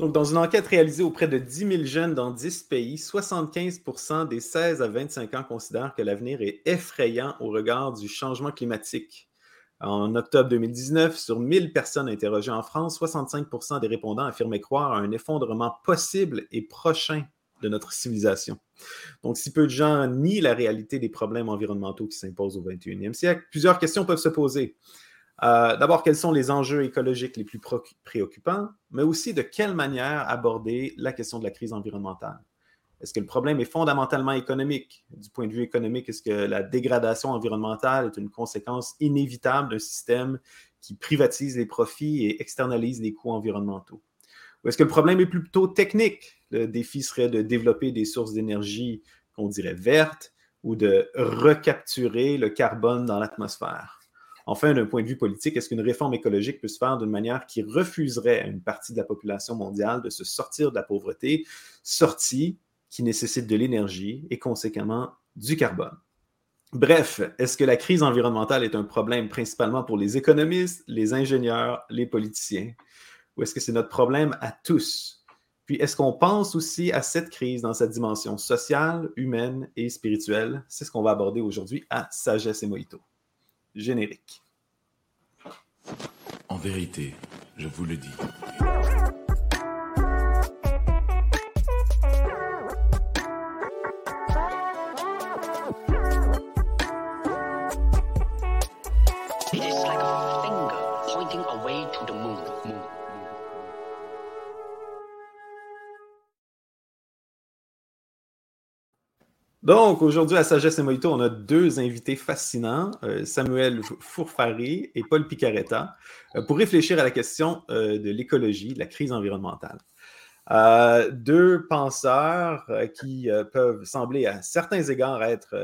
Donc, dans une enquête réalisée auprès de 10 000 jeunes dans 10 pays, 75% des 16 à 25 ans considèrent que l'avenir est effrayant au regard du changement climatique. En octobre 2019, sur 1000 personnes interrogées en France, 65% des répondants affirmaient croire à un effondrement possible et prochain de notre civilisation. Donc, si peu de gens nient la réalité des problèmes environnementaux qui s'imposent au 21e siècle, plusieurs questions peuvent se poser. Euh, d'abord, quels sont les enjeux écologiques les plus préoccupants, mais aussi de quelle manière aborder la question de la crise environnementale? Est-ce que le problème est fondamentalement économique? Du point de vue économique, est-ce que la dégradation environnementale est une conséquence inévitable d'un système qui privatise les profits et externalise les coûts environnementaux? Ou est-ce que le problème est plutôt technique? Le défi serait de développer des sources d'énergie qu'on dirait vertes ou de recapturer le carbone dans l'atmosphère. Enfin, d'un point de vue politique, est-ce qu'une réforme écologique peut se faire d'une manière qui refuserait à une partie de la population mondiale de se sortir de la pauvreté, sortie qui nécessite de l'énergie et conséquemment du carbone? Bref, est-ce que la crise environnementale est un problème principalement pour les économistes, les ingénieurs, les politiciens? Ou est-ce que c'est notre problème à tous? Puis, est-ce qu'on pense aussi à cette crise dans sa dimension sociale, humaine et spirituelle? C'est ce qu'on va aborder aujourd'hui à Sagesse et Mojito générique. En vérité, je vous le dis. Donc, aujourd'hui, à Sagesse et Mojito, on a deux invités fascinants, euh, Samuel Fourfari et Paul Picaretta, euh, pour réfléchir à la question euh, de l'écologie, de la crise environnementale. deux penseurs qui peuvent sembler à certains égards être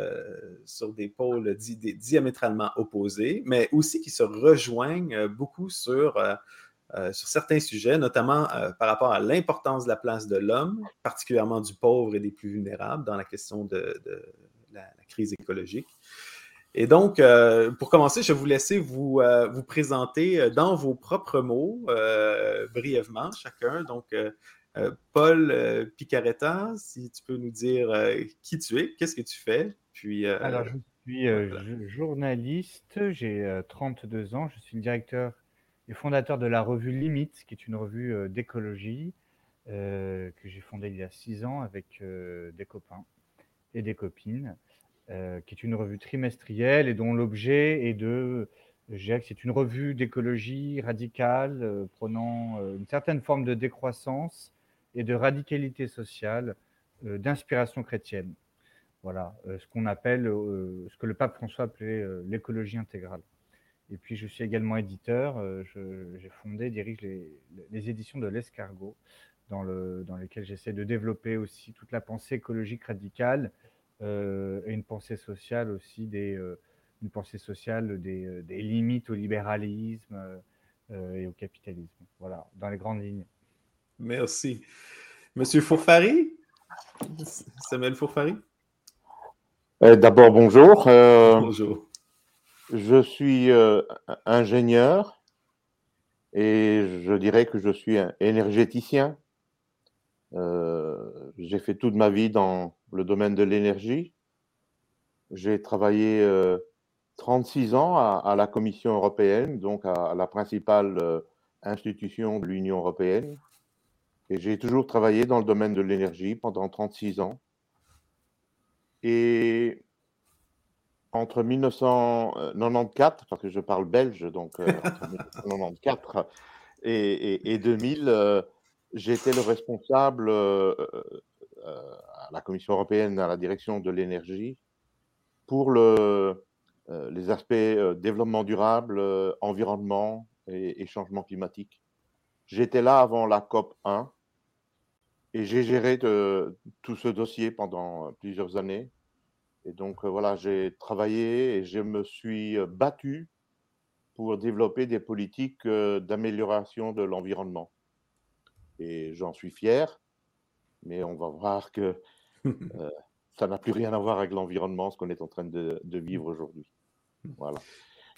sur des pôles diamétralement opposés, mais aussi qui se rejoignent beaucoup sur euh, sur certains sujets, notamment euh, par rapport à l'importance de la place de l'homme, particulièrement du pauvre et des plus vulnérables dans la question de, la, crise écologique. Et donc, euh, pour commencer, je vais vous laisser vous, vous présenter dans vos propres mots, brièvement, chacun. Donc, Paul Picaretta, si tu peux nous dire qui tu es, qu'est-ce que tu fais, puis... Alors, je suis journaliste, j'ai 32 ans, je suis le directeur et fondateur de la revue Limite, qui est une revue euh, d'écologie euh, que j'ai fondée il y a six ans avec euh, des copains et des copines, qui est une revue trimestrielle et dont l'objet est de c'est une revue d'écologie radicale, prenant une certaine forme de décroissance et de radicalité sociale, d'inspiration chrétienne. Voilà, ce qu'on appelle, ce que le pape François appelait l'écologie intégrale. Et puis, je suis également éditeur. Euh, j'ai fondé, dirige les, les éditions de l'Escargot, dans, le, dans lesquelles j'essaie de développer aussi toute la pensée écologique radicale euh, et une pensée sociale aussi, des, euh, une pensée sociale des, des, limites au libéralisme et au capitalisme. Voilà, dans les grandes lignes. Merci. Monsieur Fourfari? Samuel Fourfari? D'abord, bonjour. bonjour. Je suis euh, ingénieur et je dirais que je suis énergéticien. Euh, j'ai fait toute ma vie dans le domaine de l'énergie. J'ai travaillé 36 euh, ans à, la Commission européenne, donc à, la principale institution de l'Union européenne. Et j'ai toujours travaillé dans le domaine de l'énergie pendant 36 ans. Et entre 1994, parce que je parle belge, donc euh, entre 1994 et, 2000, euh, j'étais le responsable euh, à la Commission européenne, à la direction de l'énergie, pour le, les aspects développement durable, environnement et, changement climatique. J'étais là avant la COP 1 et j'ai géré tout ce dossier pendant plusieurs années. Et donc, voilà, j'ai travaillé et je me suis battu pour développer des politiques d'amélioration de l'environnement. Et j'en suis fier, mais on va voir que ça n'a plus rien à voir avec l'environnement, ce qu'on est en train de, vivre aujourd'hui. Voilà.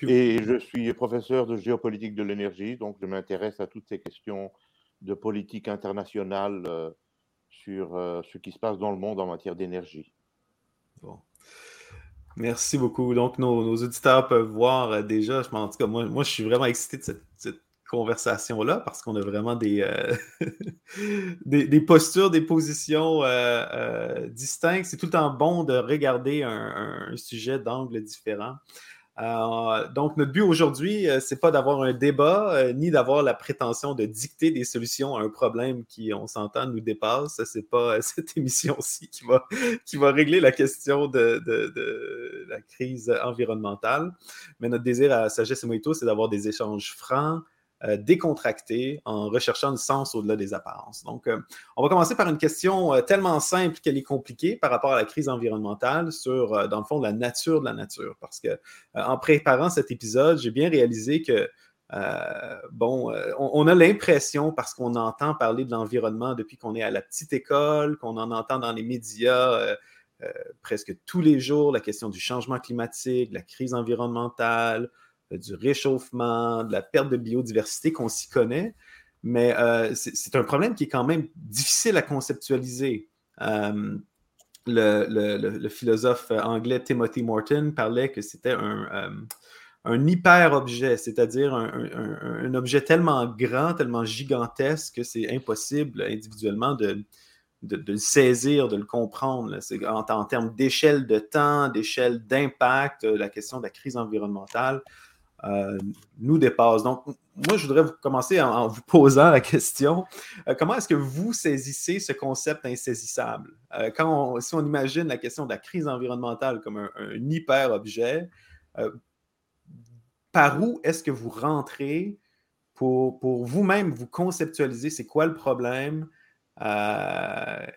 Et je suis professeur de géopolitique de l'énergie, donc je m'intéresse à toutes ces questions de politique internationale euh, sur euh, ce qui se passe dans le monde en matière d'énergie. Bon. Merci beaucoup. Donc, nos, auditeurs peuvent voir euh, déjà, je, en tout cas, moi, je suis vraiment excité de cette, conversation-là parce qu'on a vraiment des, des, postures, des positions distinctes. C'est tout le temps bon de regarder un sujet d'angle différent. Euh, donc, notre but aujourd'hui, euh, c'est pas d'avoir un débat, euh, ni d'avoir la prétention de dicter des solutions à un problème qui, on s'entend, nous dépasse. C'est pas cette émission-ci qui va, qui va régler la question de, la crise environnementale. Mais notre désir à Sagesse et Mojito, c'est d'avoir des échanges francs, euh, décontracté en recherchant le sens au-delà des apparences. Donc, euh, on va commencer par une question euh, tellement simple qu'elle est compliquée par rapport à la crise environnementale sur, dans le fond, la nature de la nature. Parce que en préparant cet épisode, j'ai bien réalisé que bon, on, a l'impression, parce qu'on entend parler de l'environnement depuis qu'on est à la petite école, qu'on en entend dans les médias presque tous les jours, la question du changement climatique, la crise environnementale, du réchauffement, de la perte de biodiversité qu'on s'y connaît, mais euh, c'est un problème qui est quand même difficile à conceptualiser. Euh, le, philosophe anglais Timothy Morton parlait que c'était un, hyper-objet, c'est-à-dire un, objet tellement grand, tellement gigantesque que c'est impossible individuellement de, le saisir, de le comprendre. En, en, termes d'échelle de temps, d'échelle d'impact, la question de la crise environnementale, euh, nous dépasse. Donc, moi, je voudrais commencer en, vous posant la question euh, comment est-ce que vous saisissez ce concept insaisissable? Euh, quand Si on imagine la question de la crise environnementale comme un, hyper-objet, par où est-ce que vous rentrez pour, pour vous-même vous conceptualiser c'est quoi le problème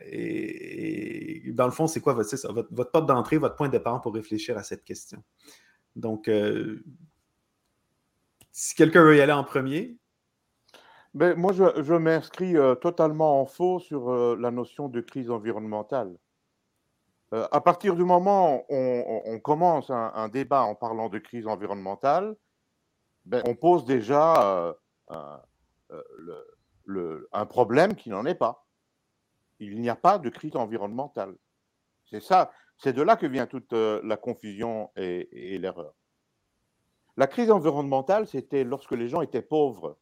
et, dans le fond, c'est quoi votre, votre, votre porte d'entrée, votre point de départ pour réfléchir à cette question? Donc, si quelqu'un veut y aller en premier. Ben, moi, je, m'inscris euh, totalement en faux sur euh, la notion de crise environnementale. Euh, à partir du moment où on, commence un, débat en parlant de crise environnementale, ben, on pose déjà un, problème qui n'en est pas. Il n'y a pas de crise environnementale. C'est ça, c'est de là que vient toute la confusion et l'erreur. La crise environnementale, c'était lorsque les gens étaient pauvres,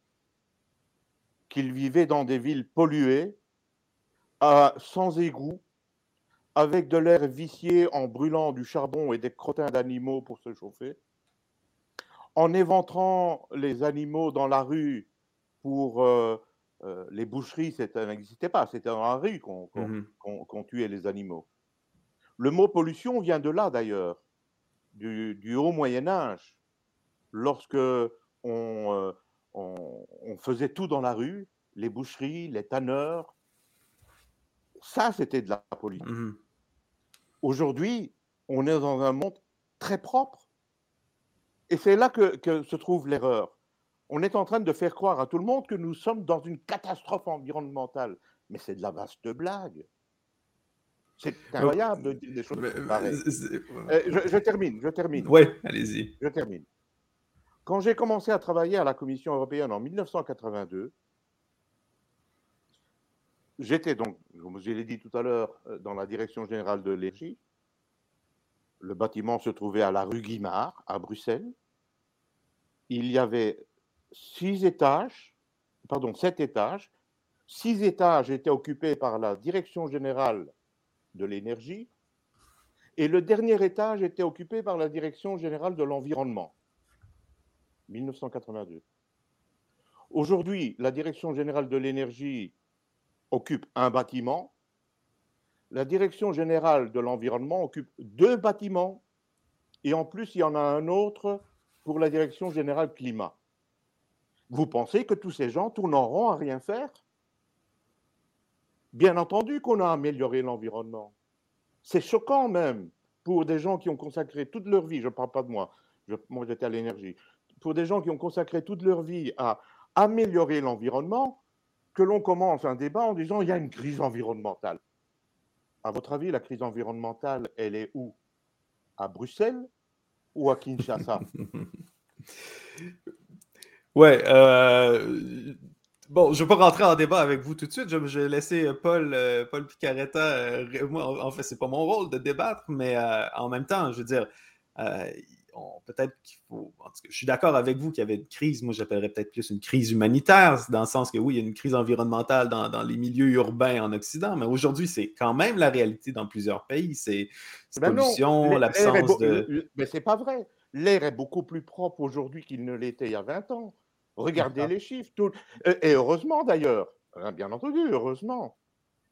qu'ils vivaient dans des villes polluées, sans égouts, avec de l'air vicié en brûlant du charbon et des crottins d'animaux pour se chauffer, en éventrant les animaux dans la rue pour euh, euh, les boucheries, ça n'existait pas, c'était dans la rue mmh qu'on tuait les animaux. Le mot pollution vient de là d'ailleurs, du haut Moyen Âge lorsque euh, on, on, faisait tout dans la rue, les boucheries, les tanneurs, ça c'était de la politique. Mmh Aujourd'hui, on est dans un monde très propre. Et c'est là que, se trouve l'erreur. On est en train de faire croire à tout le monde que nous sommes dans une catastrophe environnementale. Mais c'est de la vaste blague. C'est incroyable de dire des choses pareilles. Euh, je, je, termine, je termine. Oui, allez-y. Je termine. Quand j'ai commencé à travailler à la Commission européenne en 1982, j'étais donc, comme je l'ai dit tout à l'heure, euh, dans la direction générale de l'énergie. Le bâtiment se trouvait à la rue Guimard, à Bruxelles. Il y avait six étages, pardon, sept étages. Six étages étaient occupés par la direction générale de l'énergie et le dernier étage était occupé par la direction générale de l'environnement. 1982. Aujourd'hui, la Direction générale de l'énergie occupe un bâtiment. La Direction générale de l'environnement occupe deux bâtiments. Et en plus, il y en a un autre pour la Direction générale climat. Vous pensez que tous ces gens tournent en rond à rien faire? Bien entendu qu'on a amélioré l'environnement. C'est choquant même pour des gens qui ont consacré toute leur vie, je ne parle pas de moi, je, moi j'étais à l'énergie, pour des gens qui ont consacré toute leur vie à améliorer l'environnement, que l'on commence un débat en disant il y a une crise environnementale. À votre avis, la crise environnementale, elle est où? À Bruxelles ou à Kinshasa? Ouais, euh, bon, je ne vais pas rentrer en débat avec vous tout de suite. Je, vais laisser Paul, Paul Picaretta. moi, en fait, c'est pas mon rôle de débattre, mais en même temps, je veux dire, peut-être qu'il faut. je suis d'accord avec vous qu'il y avait une crise. Moi, j'appellerais peut-être plus une crise humanitaire, dans le sens que oui, il y a une crise environnementale dans, les milieux urbains en Occident, mais aujourd'hui, c'est quand même la réalité dans plusieurs pays. C'est la ben pollution, l'absence de. Mais c'est pas vrai. L'air est beaucoup plus propre aujourd'hui qu'il ne l'était il y a 20 ans. Regardez les chiffres. Et heureusement d'ailleurs, hein, bien entendu, heureusement.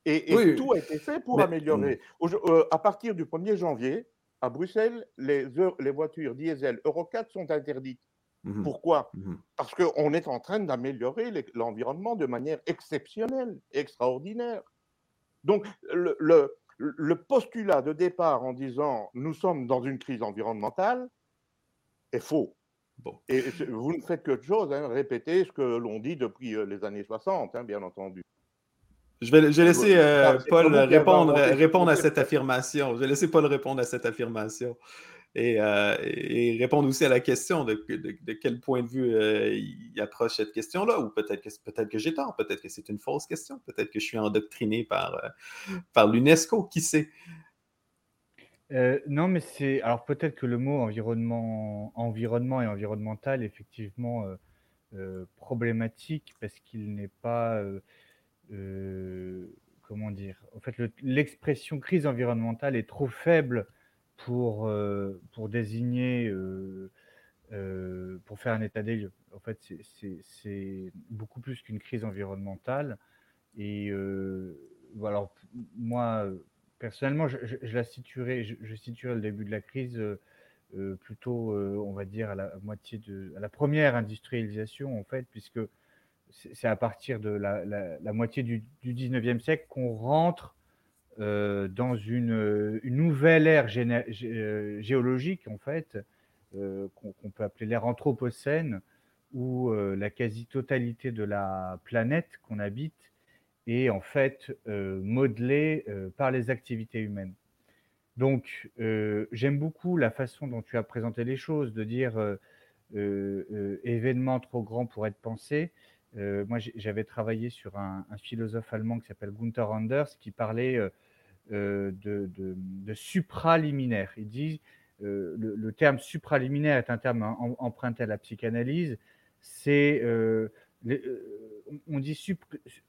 Et, tout a été fait pour améliorer. Euh, à partir du 1er janvier, à Bruxelles, les, les voitures diesel Euro 4 sont interdites. Mmh Pourquoi? Mmh Parce qu'on est en train d'améliorer l'environnement de manière exceptionnelle, extraordinaire. Donc, le, le, postulat de départ en disant nous sommes dans une crise environnementale est faux. Bon. Et vous ne faites que de chose, hein, répéter ce que l'on dit depuis euh, les années 60, hein, bien entendu. Je vais, laisser euh, Paul répondre, répondre à cette affirmation. Je vais laisser Paul répondre à cette affirmation et, euh, répondre aussi à la question de, quel point de vue euh, il approche cette question-là. Ou peut-être que, peut que j'ai tort, peut-être que c'est une fausse question, peut-être que je suis endoctriné par, par l'UNESCO, qui sait? non, mais c'est. Alors peut-être que le mot environnement, environnement et environnemental est effectivement problématique parce qu'il n'est pas euh, comment dire En fait, l'expression crise environnementale est trop faible pour, euh, pour désigner, euh, pour faire un état des lieux. En fait, c'est beaucoup plus qu'une crise environnementale. Et alors, moi, personnellement, je, la situerais, je, situerais le début de la crise plutôt, on va dire, à la moitié de, à la première industrialisation, en fait, puisque c'est à partir de la, moitié du, du, 19e siècle qu'on rentre euh, dans une, nouvelle ère euh, géologique, en fait, euh, qu'on peut appeler l'ère anthropocène, où la quasi-totalité de la planète qu'on habite est en fait modelée par les activités humaines. Donc, j'aime beaucoup la façon dont tu as présenté les choses, de dire événement trop grand pour être pensé. Euh, moi, j'avais travaillé sur un, philosophe allemand qui s'appelle Gunther Anders qui parlait euh, euh, de, de, supraliminaire. Il dit le, terme supraliminaire est un terme emprunté à la psychanalyse. C'est on dit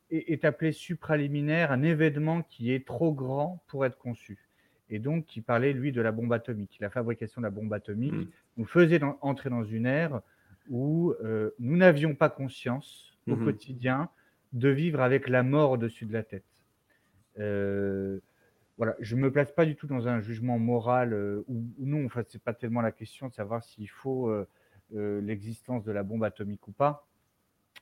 est appelé supraliminaire un événement qui est trop grand pour être conçu. Et donc, qui parlait, lui, de la bombe atomique. La fabrication de la bombe atomique mmh. nous faisait entrer dans une ère où nous n'avions pas conscience au mmh quotidien de vivre avec la mort au-dessus de la tête. Euh, voilà, je ne me place pas du tout dans un jugement moral euh, ou, non. Enfin, c'est pas tellement la question de savoir s'il faut euh, l'existence de la bombe atomique ou pas.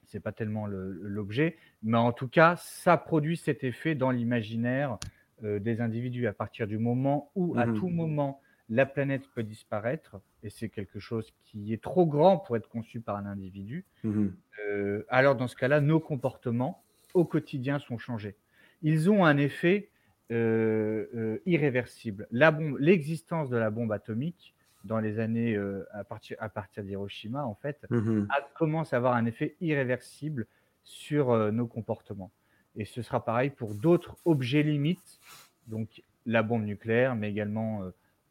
C'est pas tellement l'objet, mais en tout cas, ça produit cet effet dans l'imaginaire des individus à partir du moment où, à mmh tout moment, la planète peut disparaître, et c'est quelque chose qui est trop grand pour être conçu par un individu, mmh euh, alors dans ce cas-là, nos comportements au quotidien sont changés. Ils ont un effet euh, euh, irréversible. L'existence de la bombe atomique dans les années à partir, à partir d'Hiroshima, en fait, mmh commence à avoir un effet irréversible sur nos comportements. Et ce sera pareil pour d'autres objets limites, donc la bombe nucléaire, mais également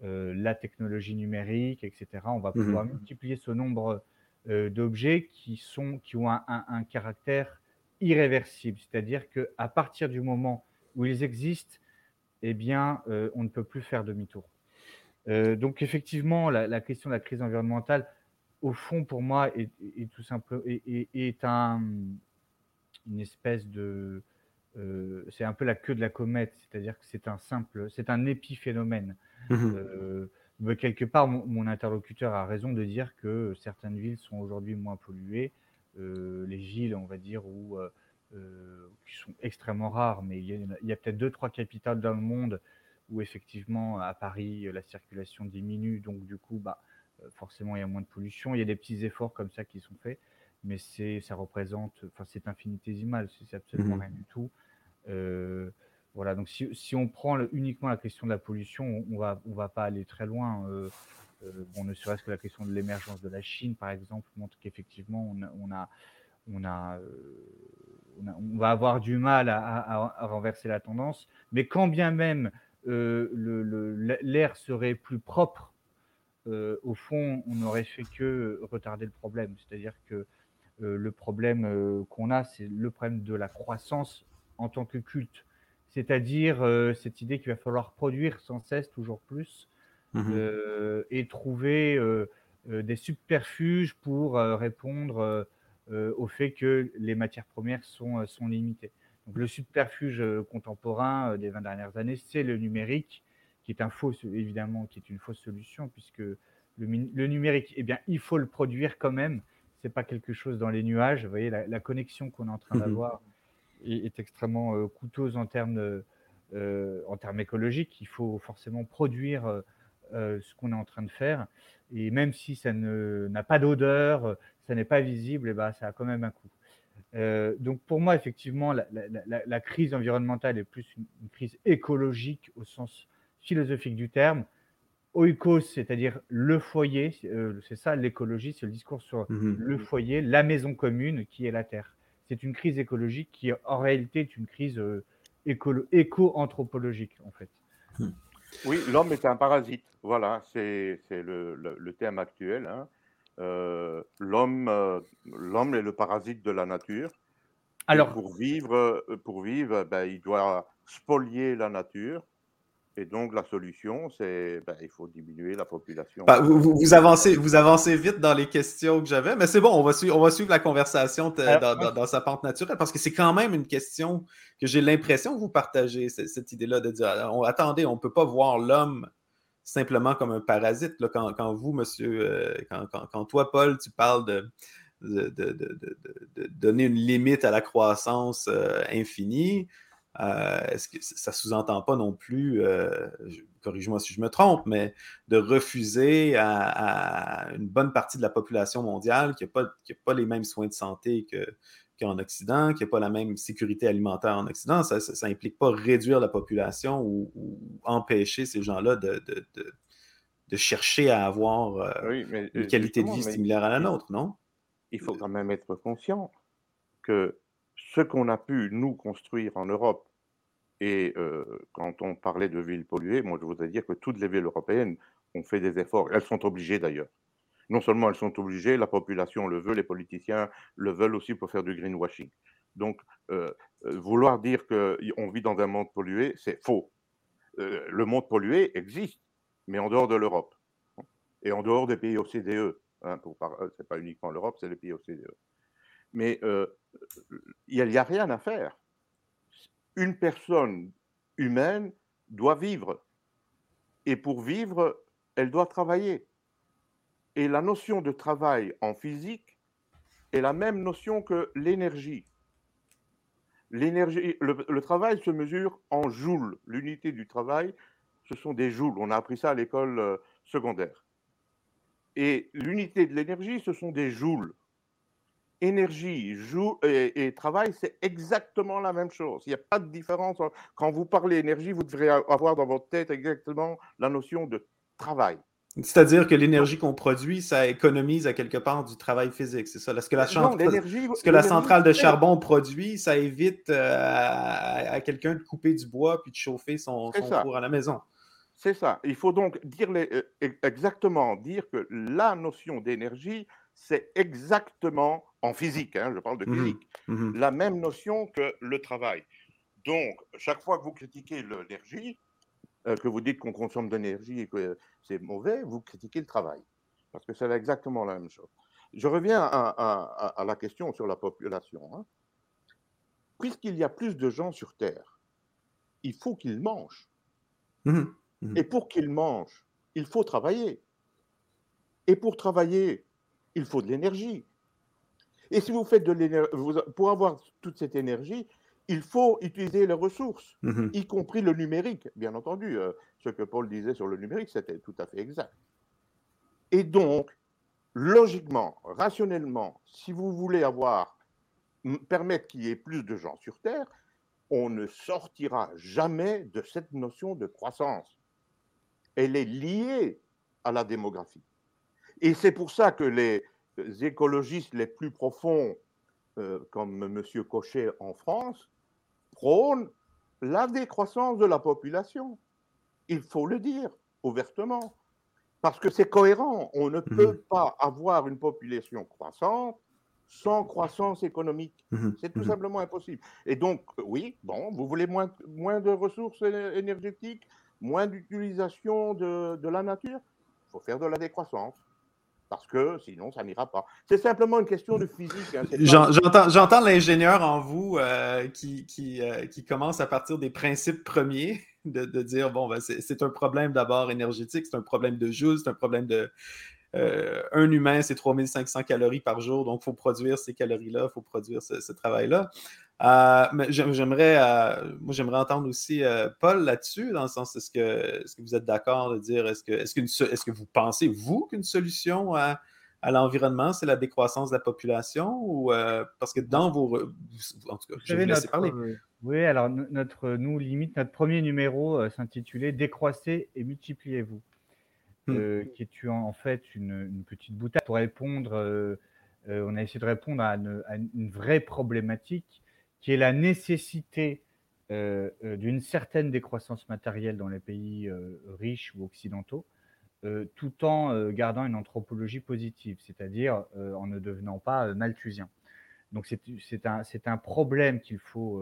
la technologie numérique, etc. On va pouvoir mmh multiplier ce nombre euh, d'objets qui, sont, qui ont un, caractère irréversible, c'est-à-dire qu'à partir du moment où ils existent, eh bien, euh, on ne peut plus faire demi-tour. donc effectivement, la, question de la crise environnementale, au fond, pour moi, est, tout simple, est, un, une espèce de, c'est un peu la queue de la comète, c'est-à-dire que c'est un simple, c'est un épiphénomène. Mmh euh, quelque part, mon, interlocuteur a raison de dire que certaines villes sont aujourd'hui moins polluées. Euh, les villes, on va dire, où, euh, qui sont extrêmement rares, mais il y a, peut-être deux, trois capitales dans le monde où effectivement, à Paris, la circulation diminue, donc du coup, bah, forcément, il y a moins de pollution. Il y a des petits efforts comme ça qui sont faits, mais c'est, ça représente, enfin, c'est infinitésimal, c'est absolument mmh rien du tout. Voilà, donc si, on prend uniquement la question de la pollution, on va, va pas aller très loin. Euh, euh, bon, ne serait-ce que la question de l'émergence de la Chine, par exemple, montre qu'effectivement, on, va avoir du mal à, renverser la tendance. Mais quand bien même l'air serait plus propre, au fond, on n'aurait fait que retarder le problème. C'est-à-dire que le problème qu'on a, c'est le problème de la croissance en tant que culte. C'est-à-dire cette idée qu'il va falloir produire sans cesse toujours plus mmh et trouver des subterfuges pour répondre au fait que les matières premières sont, sont limitées. Donc, le subterfuge contemporain des 20 dernières années, c'est le numérique, qui est un faux, évidemment, qui est une fausse solution, puisque le, le numérique, eh bien, il faut le produire quand même. C'est pas quelque chose dans les nuages. Vous voyez, la, connexion qu'on est en train mmh est, extrêmement coûteuse en termes, en termes écologiques. Il faut forcément produire ce qu'on est en train de faire. Et même si ça n'a pas d'odeur, ça n'est pas visible, et eh ben, ça a quand même un coût. donc pour moi, effectivement, la, crise environnementale est plus une, crise écologique au sens philosophique du terme. Oikos, c'est-à-dire le foyer, c'est ça l'écologie, c'est le discours sur mmh le foyer, la maison commune qui est la Terre c'est une crise écologique qui en réalité est une crise euh, éco-anthropologique en fait. Hmm. Oui, l'homme est un parasite. Voilà, c'est le, le, thème actuel. Hein. Euh, l'homme euh, l'homme est le parasite de la nature. Alors, pour vivre, pour vivre ben, il doit spolier la nature et donc, la solution, c'est ben, il faut diminuer la population. Bah, vous, avancez, vous avancez vite dans les questions que j'avais, mais c'est bon, on va, suivre, on va suivre la conversation dans, sa pente naturelle parce que c'est quand même une question que j'ai l'impression que vous partagez, cette, idée-là de dire attendez, on ne peut pas voir l'homme simplement comme un parasite. Là, quand, vous, monsieur, euh, quand, toi, Paul, tu parles de, de, donner une limite à la croissance euh, infinie. Euh, est-ce que ça sous-entend pas non plus, euh, corrige-moi si je me trompe, mais de refuser à, une bonne partie de la population mondiale qui n'a pas, pas, les mêmes soins de santé qu'en Occident, qui n'a pas la même sécurité alimentaire en Occident, ça n'implique pas réduire la population ou, empêcher ces gens-là de, de, chercher à avoir euh, une qualité de vie similaire à la nôtre, non? Il faut quand même être conscient que ce qu'on a pu, nous, construire en Europe, et quand on parlait de villes polluées, moi, je voudrais dire que toutes les villes européennes ont fait des efforts. Elles sont obligées, d'ailleurs. Non seulement elles sont obligées, la population le veut, les politiciens le veulent aussi pour faire du greenwashing. Donc, vouloir dire qu'on vit dans un monde pollué, c'est faux. le monde pollué existe, mais en dehors de l'Europe et en dehors des pays OCDE. Hein, Ce n'est pas uniquement l'Europe, c'est les pays OCDE. Mais il n'y a, rien à faire. Une personne humaine doit vivre. Et pour vivre, elle doit travailler. Et la notion de travail en physique est la même notion que l'énergie. L'énergie, le, travail se mesure en joules. L'unité du travail, ce sont des joules. On a appris ça à l'école secondaire. Et l'unité de l'énergie, ce sont des joules énergie joue et, travail, c'est exactement la même chose. Il n'y a pas de différence. Quand vous parlez énergie, vous devrez avoir dans votre tête exactement la notion de travail. C'est-à-dire que l'énergie qu'on produit, ça économise à quelque part du travail physique, c'est ça? Ce que la, ce que la centrale de charbon produit, ça évite euh, à, quelqu'un de couper du bois puis de chauffer son, four à la maison. C'est ça. Il faut donc dire les, euh, exactement dire que la notion d'énergie, c'est exactement, en physique, hein, je parle de mmh physique, mmh la même notion que le travail. Donc, chaque fois que vous critiquez l'énergie, euh, que vous dites qu'on consomme de l'énergie et que c'est mauvais, vous critiquez le travail. Parce que c'est exactement la même chose. Je reviens à, la question sur la population. Hein. Puisqu'il y a plus de gens sur Terre, il faut qu'ils mangent. Mmh et pour qu'ils mangent, il faut travailler. Et pour travailler, il faut de l'énergie. Et si vous faites de l'énergie, pour avoir toute cette énergie, il faut utiliser les ressources, mhm. y compris le numérique. Bien entendu, euh, ce que Paul disait sur le numérique, c'était tout à fait exact. Et donc, logiquement, rationnellement, si vous voulez avoir, permettre qu'il y ait plus de gens sur Terre, on ne sortira jamais de cette notion de croissance. Elle est liée à la démographie. Et c'est pour ça que les écologistes les plus profonds comme M. Cochet en France, prônent la décroissance de la population. Il faut le dire ouvertement. Parce que c'est cohérent. On ne peut Mhm. pas avoir une population croissante sans croissance économique. Mhm. C'est tout Mhm. simplement impossible. Et donc, euh, oui, bon, vous voulez moins, moins de ressources éner- énergétiques, moins d'utilisation de, de la nature Il faut faire de la décroissance. Parce que sinon, ça n'ira pas. C'est simplement une question de physique. hein, J'entends l'ingénieur en vous euh, qui, qui, euh, qui commence à partir des principes premiers, de, de dire, bon, ben, c'est un problème d'abord énergétique, c'est un problème de joule, c'est un problème de... euh, un humain, c'est 3500 calories par jour, donc il faut produire ces calories-là, il faut produire ce, ce travail-là. Euh, mais j'aim- j'aimerais, euh, moi, j'aimerais entendre aussi euh, Paul là-dessus, dans le sens, est-ce que, est-ce que vous êtes d'accord de dire, est-ce que, est-ce qu'une est-ce que vous pensez, vous, qu'une solution à, à l'environnement, c'est la décroissance de la population ou parce que dans vos. En tout cas, je vais vous laisser parler. oui, alors no- notre, nous, limite, notre premier numéro s'intitulait Décroissez et multipliez-vous, Hmm. qui est en, en fait une, une petite boutade pour répondre. on a essayé de répondre à une, à une vraie problématique qui est la nécessité euh, euh, d'une certaine décroissance matérielle dans les pays euh, riches ou occidentaux, euh, tout en gardant une anthropologie positive, c'est-à-dire en ne devenant pas malthusien. Donc c'est un, problème qu'il faut,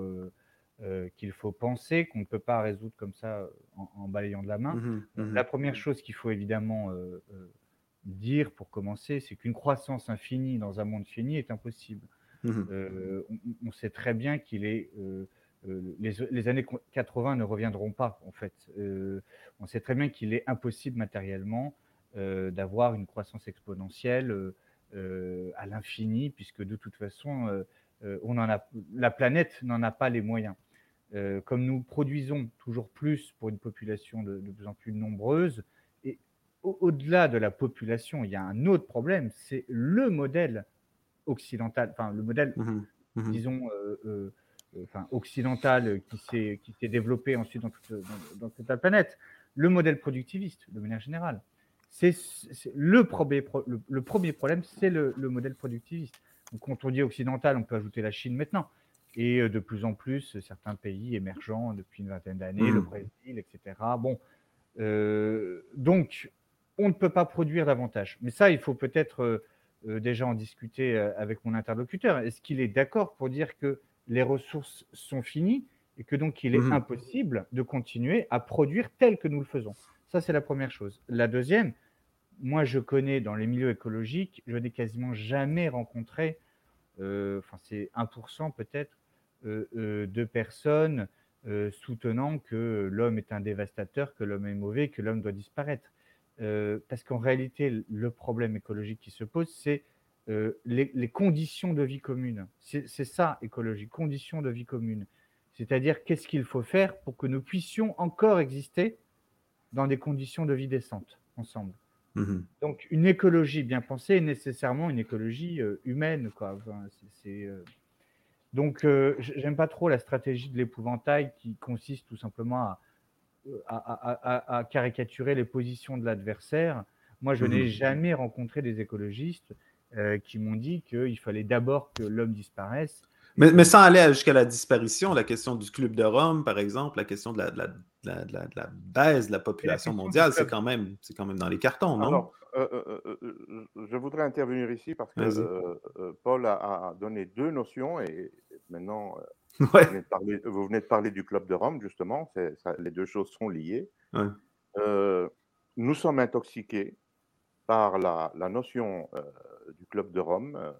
qu'il faut penser, qu'on ne peut pas résoudre comme ça en, en balayant de la main. Mhm, mhm. La première chose qu'il faut évidemment dire pour commencer, c'est qu'une croissance infinie dans un monde fini est impossible. Mhm. Euh, on, sait très bien qu'il est euh, euh, les, les années 80 ne reviendront pas en fait. On sait très bien qu'il est impossible matériellement d'avoir une croissance exponentielle à l'infini, puisque de toute façon, on a, la planète n'en a pas les moyens. Comme nous produisons toujours plus pour une population de, plus en plus nombreuse, et au- au-delà de la population, il y a un autre problème, c'est le modèle occidental, enfin le modèle Mhm, mhm. disons, euh, euh, euh, enfin, occidentale qui s'est qui s'est développée ensuite dans toute, dans, dans toute la planète, le modèle productiviste, de manière générale. C'est le premier, pro- le, le premier problème, c'est le, le modèle productiviste. Donc, quand on dit occidental, on peut ajouter la Chine maintenant. Et de plus en plus, certains pays émergents depuis une vingtaine d'années, le Mhm. Brésil, etc. Bon, euh, donc, on ne peut pas produire davantage. Mais ça, il faut peut-être déjà en discuter euh, avec mon interlocuteur. Est-ce qu'il est d'accord pour dire que les ressources sont finies et que donc il est Mhm. impossible de continuer à produire tel que nous le faisons? Ça, c'est la première chose. La deuxième, moi, je connais dans les milieux écologiques, je n'ai quasiment jamais rencontré, euh, enfin, c'est 1% peut-être, euh, euh, de personnes euh, soutenant que l'homme est un dévastateur, que l'homme est mauvais, que l'homme doit disparaître. Euh, parce qu'en réalité, le problème écologique qui se pose, c'est euh, les, les conditions de vie commune. C'est ça, écologie, conditions de vie commune. C'est-à-dire, qu'est-ce qu'il faut faire pour que nous puissions encore exister dans des conditions de vie décentes ensemble? Mhm. Donc, une écologie bien pensée est nécessairement une écologie euh, humaine. Quoi. Enfin, euh, Donc, euh, j'aime pas trop la stratégie de l'épouvantail qui consiste tout simplement à, à- à- à- à caricaturer les positions de l'adversaire. Moi, je n'ai Mhm. jamais rencontré des écologistes euh, qui m'ont dit qu'il fallait d'abord que l'homme disparaisse. Mais, mais sans aller jusqu'à la disparition, la question du club de Rome, par exemple, la question de la, de la- de la- de la- de la baisse de la population mondiale, c'est quand, même, c'est quand même dans les cartons, non? Alors, euh, euh, je voudrais intervenir ici parce que Paul a, a donné deux notions et maintenant, Ouais. vous, venez de parler, vous venez de parler du Club de Rome, justement, ça- les deux choses sont liées. Ouais. Euh, nous sommes intoxiqués par la, la notion euh, du Club de Rome euh,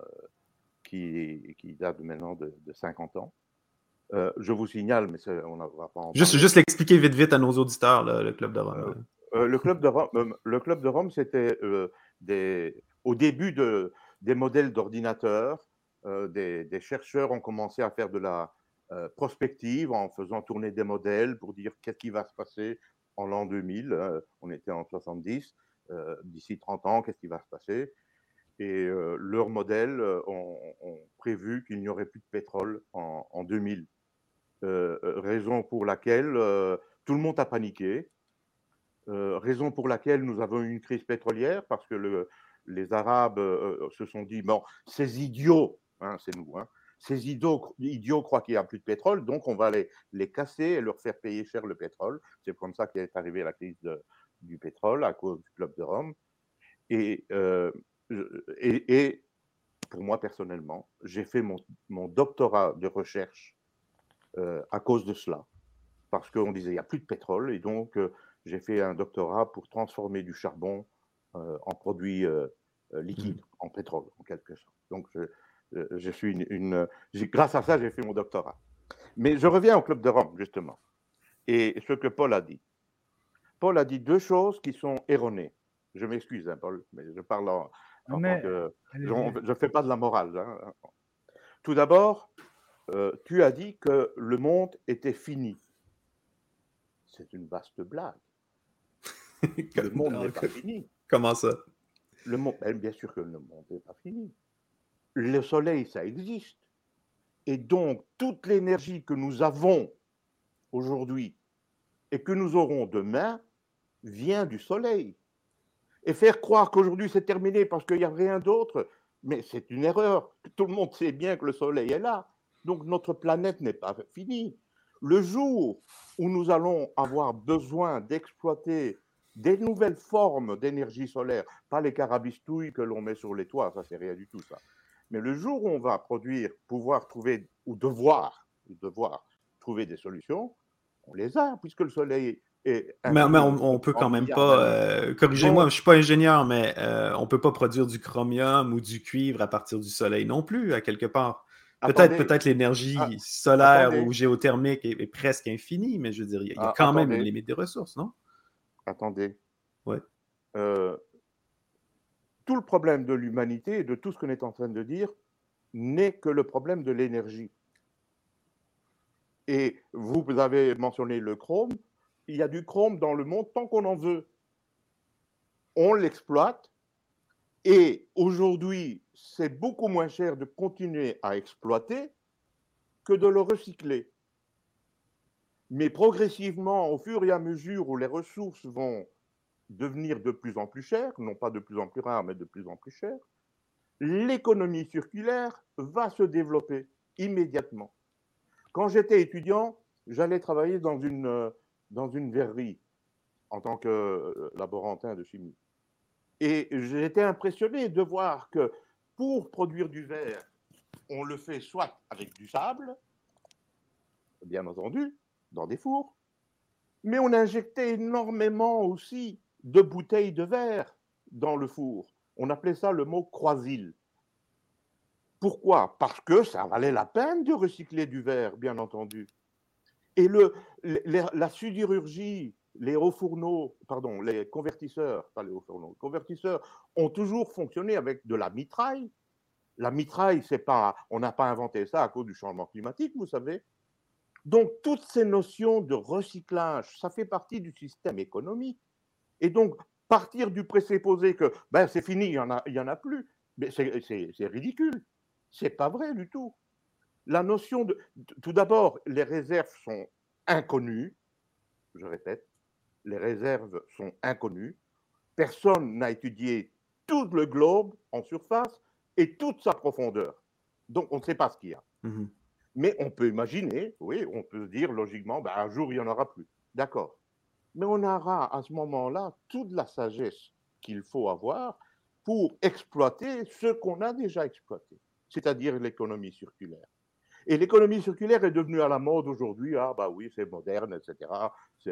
qui, qui date maintenant de, de 50 ans. Je vous signale, mais on ne va pas en Juste, parler. juste l'expliquer vite, vite à nos auditeurs, le club de Rome. Le club de Rome, le club de Rome, c'était des, au début de, des modèles d'ordinateurs. euh, des, des chercheurs ont commencé à faire de la euh, prospective en faisant tourner des modèles pour dire qu'est-ce qui va se passer en l'an 2000. euh, on était en 70. euh, D'ici 30 ans, qu'est-ce qui va se passer? Et euh, leurs modèles ont, prévu qu'il n'y aurait plus de pétrole en, en 2000. Euh, euh, raison pour laquelle tout le monde a paniqué. Raison pour laquelle nous avons eu une crise pétrolière, parce que le- les Arabes se sont dit, bon, ces idiots, hein, c'est nous, hein, ces idiots, idiots croient qu'il n'y a plus de pétrole, donc on va les, les casser et leur faire payer cher le pétrole. C'est comme ça qu'est arrivée la crise du pétrole à cause du Club de Rome. Et, euh, et, et, pour moi personnellement, j'ai fait mon, mon, doctorat de recherche euh, à cause de cela. Parce qu'on disait il n'y a plus de pétrole, et donc euh, j'ai fait un doctorat pour transformer du charbon en produit liquide, mmh. en pétrole, en quelque sorte. Donc, je, je suis une, une grâce à ça, j'ai fait mon doctorat. Mais je reviens au Club de Rome, justement, et ce que Paul a dit. Paul a dit deux choses qui sont erronées. Je m'excuse, hein, Paul, mais je parle en, en mais, que, je ne fais pas de la morale. Hein. Tout d'abord, euh, tu as dit que le monde était fini. C'est une vaste blague. le monde n'est pas fini. Comment ça? Le monde, ben, Bien sûr que le monde n'est pas fini. Le soleil, ça existe. Et donc, toute l'énergie que nous avons aujourd'hui et que nous aurons demain vient du soleil. Et faire croire qu'aujourd'hui c'est terminé parce qu'il n'y a rien d'autre, mais c'est une erreur. Tout le monde sait bien que le soleil est là. Donc notre planète n'est pas finie. Le jour où nous allons avoir besoin d'exploiter des nouvelles formes d'énergie solaire, pas les carabistouilles que l'on met sur les toits, ça c'est rien du tout ça. Mais le jour où on va produire, pouvoir trouver ou devoir, devoir trouver des solutions, on les a puisque le soleil est mais, mais, on, peut quand même pas, euh, corrigez-moi, je suis pas ingénieur, mais euh, on peut pas produire du chromium ou du cuivre à partir du soleil non plus, à quelque part. Peut-être peut l'énergie ah, solaire ou géothermique est, presque infinie, mais je veux dire, il y a, ah, quand même une limite des ressources, non? Attendez. Ouais. Euh, tout le problème de l'humanité et de tout ce qu'on est en train de dire n'est que le problème de l'énergie. Et vous avez mentionné le chrome. Il y a du chrome dans le monde tant qu'on en veut. On l'exploite. Et aujourd'hui, c'est beaucoup moins cher de continuer à exploiter que de le recycler. Mais progressivement, au fur et à mesure où les ressources vont devenir de plus en plus chères, non pas de plus en plus rares, mais de plus en plus chères, l'économie circulaire va se développer immédiatement. Quand j'étais étudiant, j'allais travailler dans une, dans une verrerie en tant que euh, laborantin de chimie. Et j'étais impressionné de voir que pour produire du verre, on le fait soit avec du sable, bien entendu, dans des fours, mais on injectait énormément aussi de bouteilles de verre dans le four. On appelait ça le mot croisille. Pourquoi? Parce que ça valait la peine de recycler du verre, bien entendu. Et le, la sidérurgie, les hauts fourneaux, pardon, les convertisseurs, pas les hauts fourneaux, les convertisseurs ont toujours fonctionné avec de la mitraille. La mitraille, c'est pas, on n'a pas inventé ça à cause du changement climatique, vous savez. Donc, toutes ces notions de recyclage, ça fait partie du système économique. Et donc, partir du présupposé que ben, c'est fini, il n'y en, a, y en a plus, c'est ridicule. C'est pas vrai du tout. La notion de. Tout d'abord, les réserves sont inconnues. Je répète, les réserves sont inconnues. Personne n'a étudié tout le globe en surface et toute sa profondeur. Donc, on ne sait pas ce qu'il y a. Mmh mais on peut imaginer, oui, on peut se dire logiquement, ben, un jour, il n'y en aura plus. D'accord. Mais on aura à ce moment-là toute la sagesse qu'il faut avoir pour exploiter ce qu'on a déjà exploité, c'est-à-dire l'économie circulaire. Et l'économie circulaire est devenue à la mode aujourd'hui. Ah, bah oui, c'est moderne, etc. C'est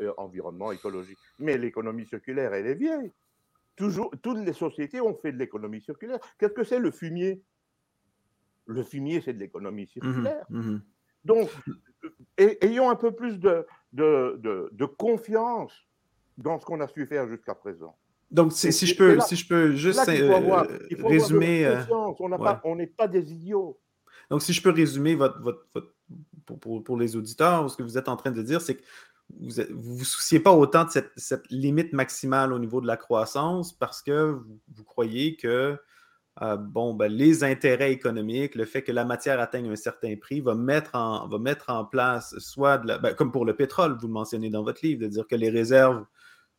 euh, environnement, écologie. Mais l'économie circulaire, elle est vieille. Toujours, toutes les sociétés ont fait de l'économie circulaire. Qu'est-ce que c'est le fumier? Le fumier, c'est de l'économie mmh circulaire. Mmh Donc, ayons un peu plus de, de, confiance dans ce qu'on a su faire jusqu'à présent. Donc, si, je peux, si je peux juste résumer. on n'est pas, des idiots. Donc, si je peux résumer votre, votre, pour, pour, les auditeurs, ce que vous êtes en train de dire, c'est que vous ne vous, souciez pas autant de cette, cette, limite maximale au niveau de la croissance parce que vous, vous croyez que euh, bon, ben, les intérêts économiques, le fait que la matière atteigne un certain prix va mettre en, va mettre en place soit, de la, ben, comme pour le pétrole, vous le mentionnez dans votre livre, de dire que les réserves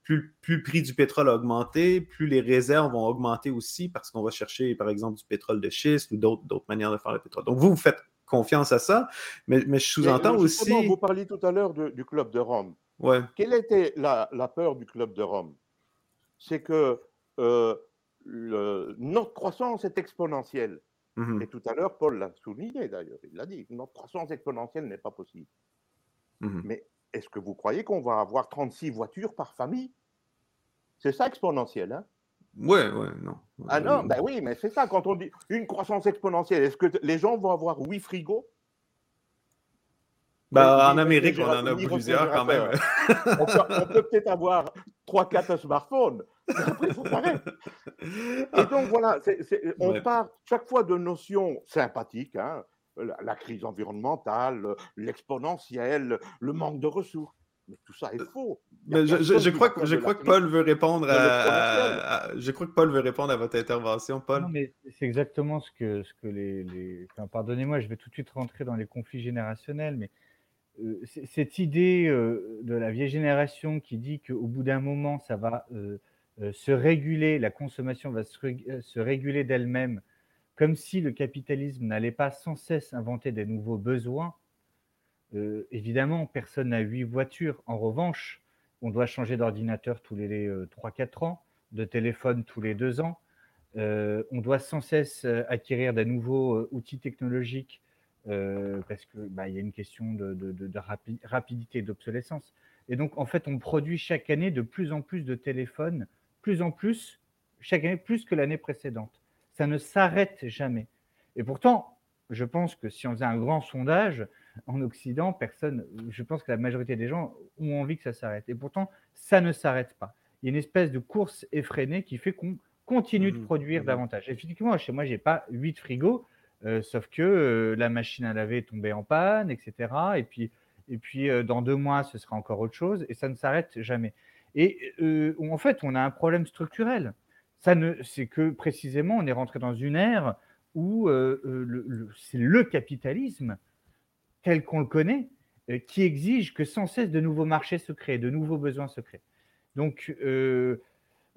plus, plus, le prix du pétrole a augmenté, plus les réserves vont augmenter aussi parce qu'on va chercher, par exemple, du pétrole de schiste ou d'autres manières de faire le pétrole. Donc, vous, vous faites confiance à ça, mais, mais je sous-entends aussi. Vous parliez tout à l'heure du club de Rome. Ouais. Quelle était la, la, peur du club de Rome? C'est que euh, le, notre croissance est exponentielle. Mhm. Et tout à l'heure, Paul l'a souligné d'ailleurs, il l'a dit, notre croissance exponentielle n'est pas possible. Mhm. Mais est-ce que vous croyez qu'on va avoir 36 voitures par famille? C'est ça exponentiel, hein? Ouais, ouais, non. Ah non, ben oui, mais c'est ça, quand on dit une croissance exponentielle, est-ce que les gens vont avoir 8 frigos? Bah, en Amérique, on en a plusieurs quand même. on peut peut-être avoir 3-4 smartphones. mais Après, il faut s'arrêter. Et donc voilà, on Ouais. part chaque fois de notions sympathiques, hein, la, la crise environnementale, l'exponentielle, le manque de ressources. Mais tout ça est faux. Y a Mais je, crois que, je crois que Paul veut répondre à, l'exponentielle. à- à- Je crois que Paul veut répondre à votre intervention, Paul. Non, mais c'est exactement ce que, ce que les. les- enfin, pardonnez-moi, je vais tout de suite rentrer dans les conflits générationnels, mais euh, cette idée euh, de la vieille génération qui dit qu'au bout d'un moment, ça va euh, se réguler, la consommation va se, rég- se réguler d'elle-même, comme si le capitalisme n'allait pas sans cesse inventer des nouveaux besoins. Évidemment, personne n'a huit voitures. En revanche, on doit changer d'ordinateur tous les 3-4 ans, de téléphone tous les 2 ans. On doit sans cesse acquérir des nouveaux outils technologiques euh, parce qu'il bah, il y a une question de, de- de- de rapi- rapidité et d'obsolescence. Et donc, en fait, on produit chaque année de plus en plus de téléphones, plus en plus, chaque année plus que l'année précédente. Ça ne s'arrête jamais. Et pourtant, je pense que si on faisait un grand sondage en Occident, personne, je pense que la majorité des gens ont envie que ça s'arrête. Et pourtant, ça ne s'arrête pas. Il y a une espèce de course effrénée qui fait qu'on continue de Mhm, produire mhm. davantage. Effectivement, chez moi, j'ai pas huit frigos, sauf que euh, la machine à laver est tombée en panne, etc. Et puis, et puis euh, dans deux mois, ce sera encore autre chose, et ça ne s'arrête jamais. Et euh, en fait, on a un problème structurel. Ça ne, c'est que précisément, on est rentré dans une ère où euh, euh, c'est le capitalisme tel qu'on le connaît euh, qui exige que sans cesse de nouveaux marchés se créent, de nouveaux besoins se créent. Donc euh,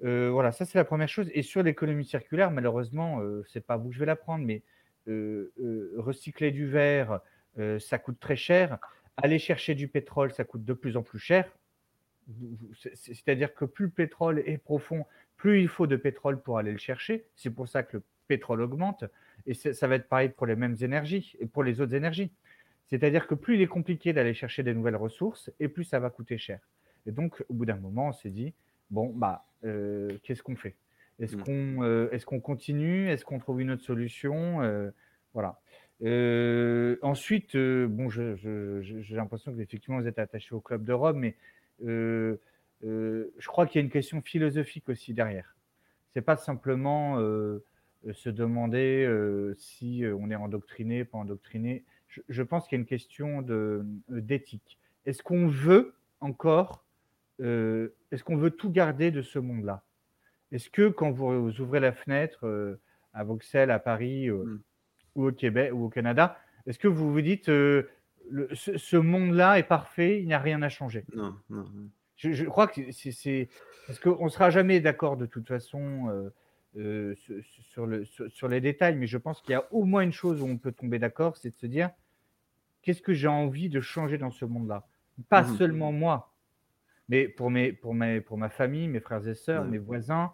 euh, voilà, ça c'est la première chose. Et sur l'économie circulaire, malheureusement, euh, c'est pas vous que je vais l'apprendre, mais euh, euh, recycler du verre, euh, ça coûte très cher. Aller chercher du pétrole, ça coûte de plus en plus cher. C'est-à-dire que plus le pétrole est profond, plus il faut de pétrole pour aller le chercher. C'est pour ça que le pétrole augmente. Et ça va être pareil pour les mêmes énergies et pour les autres énergies. C'est-à-dire que plus il est compliqué d'aller chercher des nouvelles ressources, et plus ça va coûter cher. Et donc, au bout d'un moment, on s'est dit, bon, bah, euh, qu'est-ce qu'on fait? Est-ce Mm. qu'on euh, est-ce qu'on continue? Est-ce qu'on trouve une autre solution? Euh, Voilà. Euh, ensuite, bon, j'ai l'impression que effectivement vous êtes attaché au club de Rome, mais je crois qu'il y a une question philosophique aussi derrière. C'est pas simplement se demander si on est endoctriné, pas endoctriné. Je, je pense qu'il y a une question d'éthique. Est-ce qu'on veut encore, est-ce qu'on veut tout garder de ce monde-là? Est-ce que quand vous, ouvrez la fenêtre euh, à Bruxelles, à Paris euh, Mm. ou au Québec ou au Canada, est-ce que vous vous dites euh, le- ce, ce monde-là est parfait, il n'y a rien à changer? Non, non. non. je, je crois que c'est- parce qu'on ne sera jamais d'accord de toute façon euh, euh, sur, sur le, sur, sur les détails, mais je pense qu'il y a au moins une chose où on peut tomber d'accord, c'est de se dire qu'est-ce que j'ai envie de changer dans ce monde-là? Pas Mhm. seulement moi, mais pour, mes, pour, mes, pour ma famille, mes frères et sœurs, mes voisins,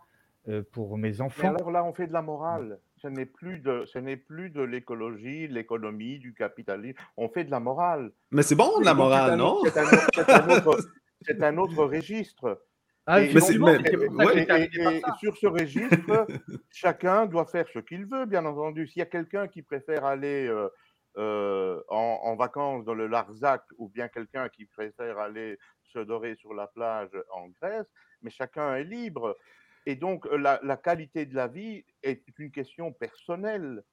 euh, pour mes Mais enfants. alors là, on fait de la morale. Ce n'est plus de, ce n'est plus de l'écologie, de l'économie, du capitalisme. On fait de la morale. Mais c'est bon, de la donc, morale, non? C'est un, autre- un un registre. Ah, Et Mais c'est- effectivement, mais- mais ouais. et sur ce registre, chacun doit faire ce qu'il veut, bien entendu. S'il y a quelqu'un qui préfère aller euh, euh, en, en vacances dans le Larzac ou bien quelqu'un qui préfère aller se dorer sur la plage en Grèce, mais chacun est libre. Et donc, la, la qualité de la vie est une question personnelle.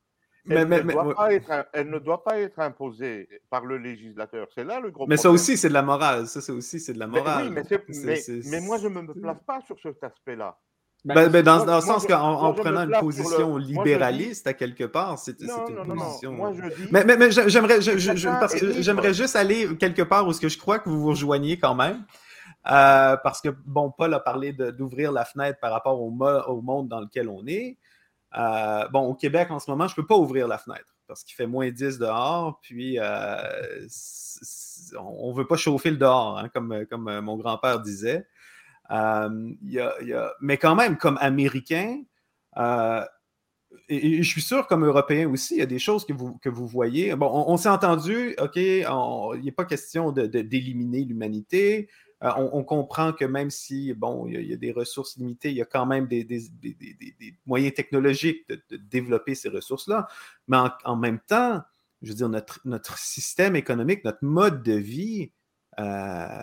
Mais, Elle, mais, ne mais, doit pas être, elle ne doit pas être imposée par le législateur. C'est là le gros Mais ça problème. aussi, c'est de la morale. Ça, c'est aussi, c'est de la Mais morale. mais, mais, mais moi, je ne me place pas sur cet aspect-là. Ben, ben, dans, moi- dans le sens qu'en prenant une le- position dis- libéraliste, à quelque part, c'est une non, non, non. position. Moi, je dis. Mais, mais, mais j'a- j'aimerais je- je- je- juste aller quelque part où ce que je crois que vous vous rejoignez quand même. Euh, parce que, bon, Paul a parlé d'ouvrir la fenêtre par rapport au, au, monde dans lequel on est. Euh, bon, au Québec, en ce moment, je ne peux pas ouvrir la fenêtre parce qu'il fait moins 10 dehors, puis euh, on ne veut pas chauffer le dehors, hein, comme, comme mon grand-père disait. Mais quand même, comme Américain, et, je suis sûr, comme Européen aussi, il y a des choses que vous, que vous voyez. Bon, on, s'est entendu, OK, il n'est pas question d'éliminer l'humanité. Euh, on, comprend que même si, bon, il y, a, des ressources limitées, il y a quand même des, moyens technologiques de, développer ces ressources-là. Mais en, même temps, je veux dire, notre, notre système économique, notre mode de vie euh,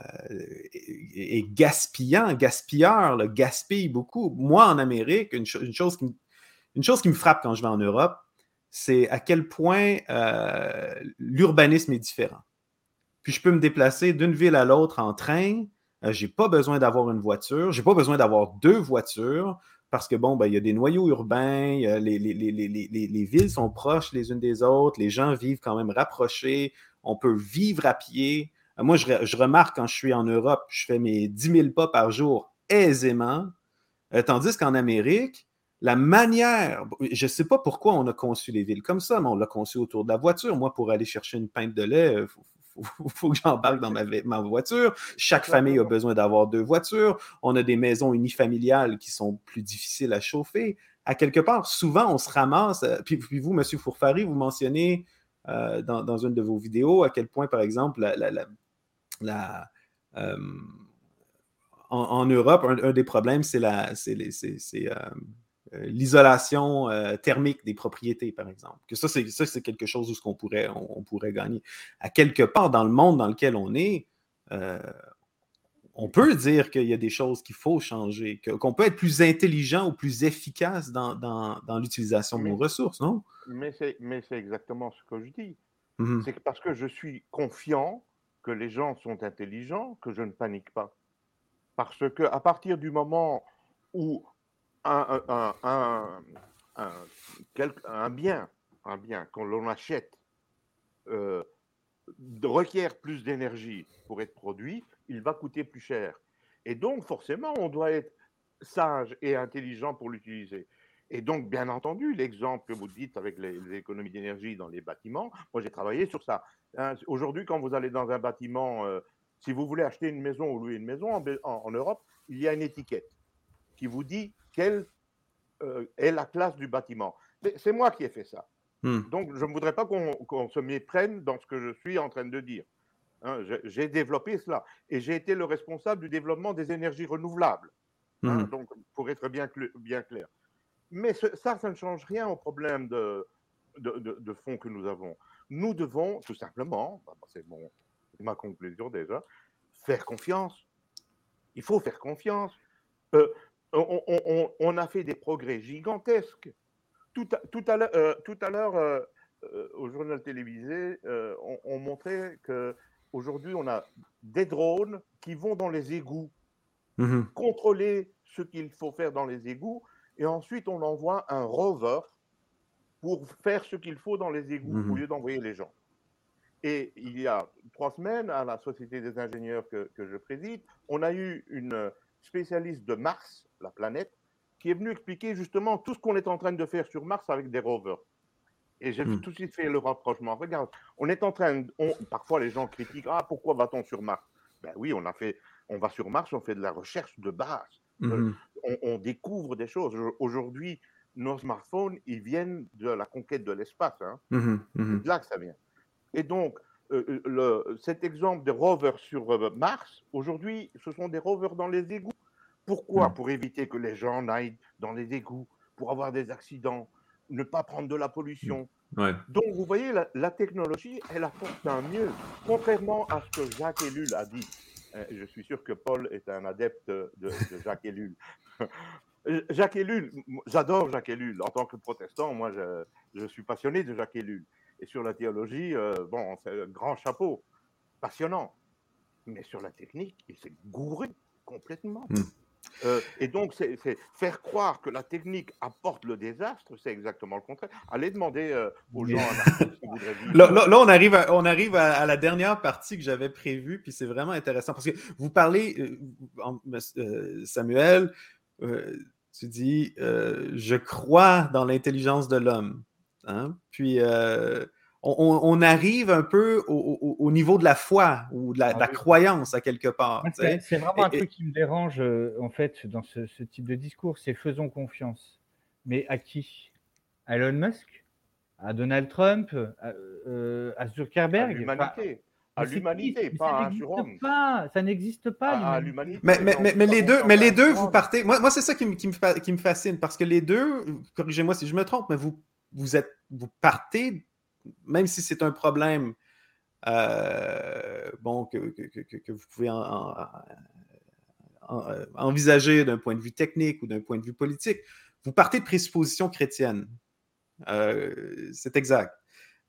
est, gaspillant, gaspilleur, le gaspille beaucoup. Moi, en Amérique, une, chose qui, une chose qui me frappe quand je vais en Europe, c'est à quel point euh, l'urbanisme est différent puis je peux me déplacer d'une ville à l'autre en train. Euh, je n'ai pas besoin d'avoir une voiture. Je n'ai pas besoin d'avoir deux voitures parce que, bon, ben, il y a des noyaux urbains, les, les, villes sont proches les unes des autres, les gens vivent quand même rapprochés, on peut vivre à pied. Moi, je, remarque quand je suis en Europe, je fais mes 10 000 pas par jour aisément, euh, tandis qu'en Amérique, la manière, je ne sais pas pourquoi on a conçu les villes comme ça, mais on l'a conçu autour de la voiture. Moi, pour aller chercher une pinte de lait, il faut, faut que j'embarque dans ma, voiture. Chaque famille a besoin d'avoir deux voitures. On a des maisons unifamiliales qui sont plus difficiles à chauffer. À quelque part, souvent, on se ramasse. Euh, puis, vous, M. Fourfari, vous mentionnez euh, dans, une de vos vidéos à quel point, par exemple, la, euh, en, Europe, un, des problèmes, c'est c'est, euh, l'isolation euh, thermique des propriétés, par exemple. Que ça, c'est, quelque chose où ce qu'on pourrait, on, pourrait gagner. À quelque part dans le monde dans lequel on est, euh, on peut dire qu'il y a des choses qu'il faut changer, qu'on peut être plus intelligent ou plus efficace dans, dans, l'utilisation de nos ressources, non? Mais c'est, mais c'est exactement ce que je dis. Mmh c'est parce que je suis confiant que les gens sont intelligents que je ne panique pas. Parce que à partir du moment où un, bien, un bien qu'on l'on achète euh, requiert plus d'énergie pour être produit, il va coûter plus cher. Et donc, forcément, on doit être sage et intelligent pour l'utiliser. Et donc, bien entendu, l'exemple que vous dites avec les, économies d'énergie dans les bâtiments, moi j'ai travaillé sur ça. Hein, aujourd'hui, quand vous allez dans un bâtiment, euh, si vous voulez acheter une maison ou louer une maison en Europe, il y a une étiquette qui vous dit quelle euh, est la classe du bâtiment. C'est moi qui ai fait ça. Hmm. Donc, je ne voudrais pas qu'on se méprenne dans ce que je suis en train de dire. Hein, j'ai développé cela et j'ai été le responsable du développement des énergies renouvelables. Hein, hmm. donc, pour être bien, bien clair. Mais ça, ça ne change rien au problème de, de, fond que nous avons. Nous devons tout simplement, bah, c'est ma conclusion déjà, faire confiance. Il faut faire confiance. Euh, on, a fait des progrès gigantesques. Tout à, l'heure, euh, euh, au journal télévisé, on, montrait qu'aujourd'hui, on a des drones qui vont dans les égouts, mmh contrôler ce qu'il faut faire dans les égouts, et ensuite on envoie un rover pour faire ce qu'il faut dans les égouts mmh au lieu d'envoyer les gens. Et il y a trois semaines, à la Société des ingénieurs que je préside, on a eu une spécialiste de Mars la planète, qui est venu expliquer justement tout ce qu'on est en train de faire sur Mars avec des rovers. Et j'ai hmm. tout de suite fait le rapprochement. Regarde, on est en train, parfois les gens critiquent, ah pourquoi va-t-on sur Mars? Ben oui, on a fait, on va sur Mars, on fait de la recherche de base, hmm. on, découvre des choses. Aujourd'hui, nos smartphones, ils viennent de la conquête de l'espace. Hein. Hmm, C'est de là que ça vient. Et donc, euh, le, cet exemple des rovers sur Mars, aujourd'hui, ce sont des rovers dans les égouts. Pourquoi? Pour éviter que les gens aillent dans les égouts, pour avoir des accidents, ne pas prendre de la pollution. Donc, vous voyez, la, technologie, elle apporte un mieux. Contrairement à ce que Jacques Ellul a dit. Euh, je suis sûr que Paul est un adepte de, Jacques Ellul. Jacques Ellul, j'adore Jacques Ellul. En tant que protestant, moi, je, suis passionné de Jacques Ellul. Et sur la théologie, euh, bon, c'est un grand chapeau, passionnant. Mais sur la technique, il s'est gouré complètement. Mm. Euh, et donc, c'est faire croire que la technique apporte le désastre, c'est exactement le contraire. Allez demander euh, aux gens là, là, on arrive, à, on arrive à, la dernière partie que j'avais prévue, puis c'est vraiment intéressant parce que vous parlez, euh, Samuel, tu dis, je crois dans l'intelligence de l'homme. Hein? Puis on, arrive un peu au, niveau de la foi ou de la, ah croyance à quelque part. C'est vraiment un truc qui me dérange euh, en fait dans ce, type de discours, c'est faisons confiance. Mais à qui? À Elon Musk? À Donald Trump? À, euh, Zuckerberg? À l'humanité. à l'humanité, pas à Ça n'existe pas. À, l'humanité. Mais, mais, les deux, mais les deux, vous partez. Moi, moi c'est ça qui me, qui, me, qui me fascine parce que les deux, corrigez-moi si je me trompe, mais vous, vous, êtes, vous partez même si c'est un problème euh, bon, que, vous pouvez envisager d'un point de vue technique ou d'un point de vue politique, vous partez de présuppositions chrétiennes. Euh, c'est exact.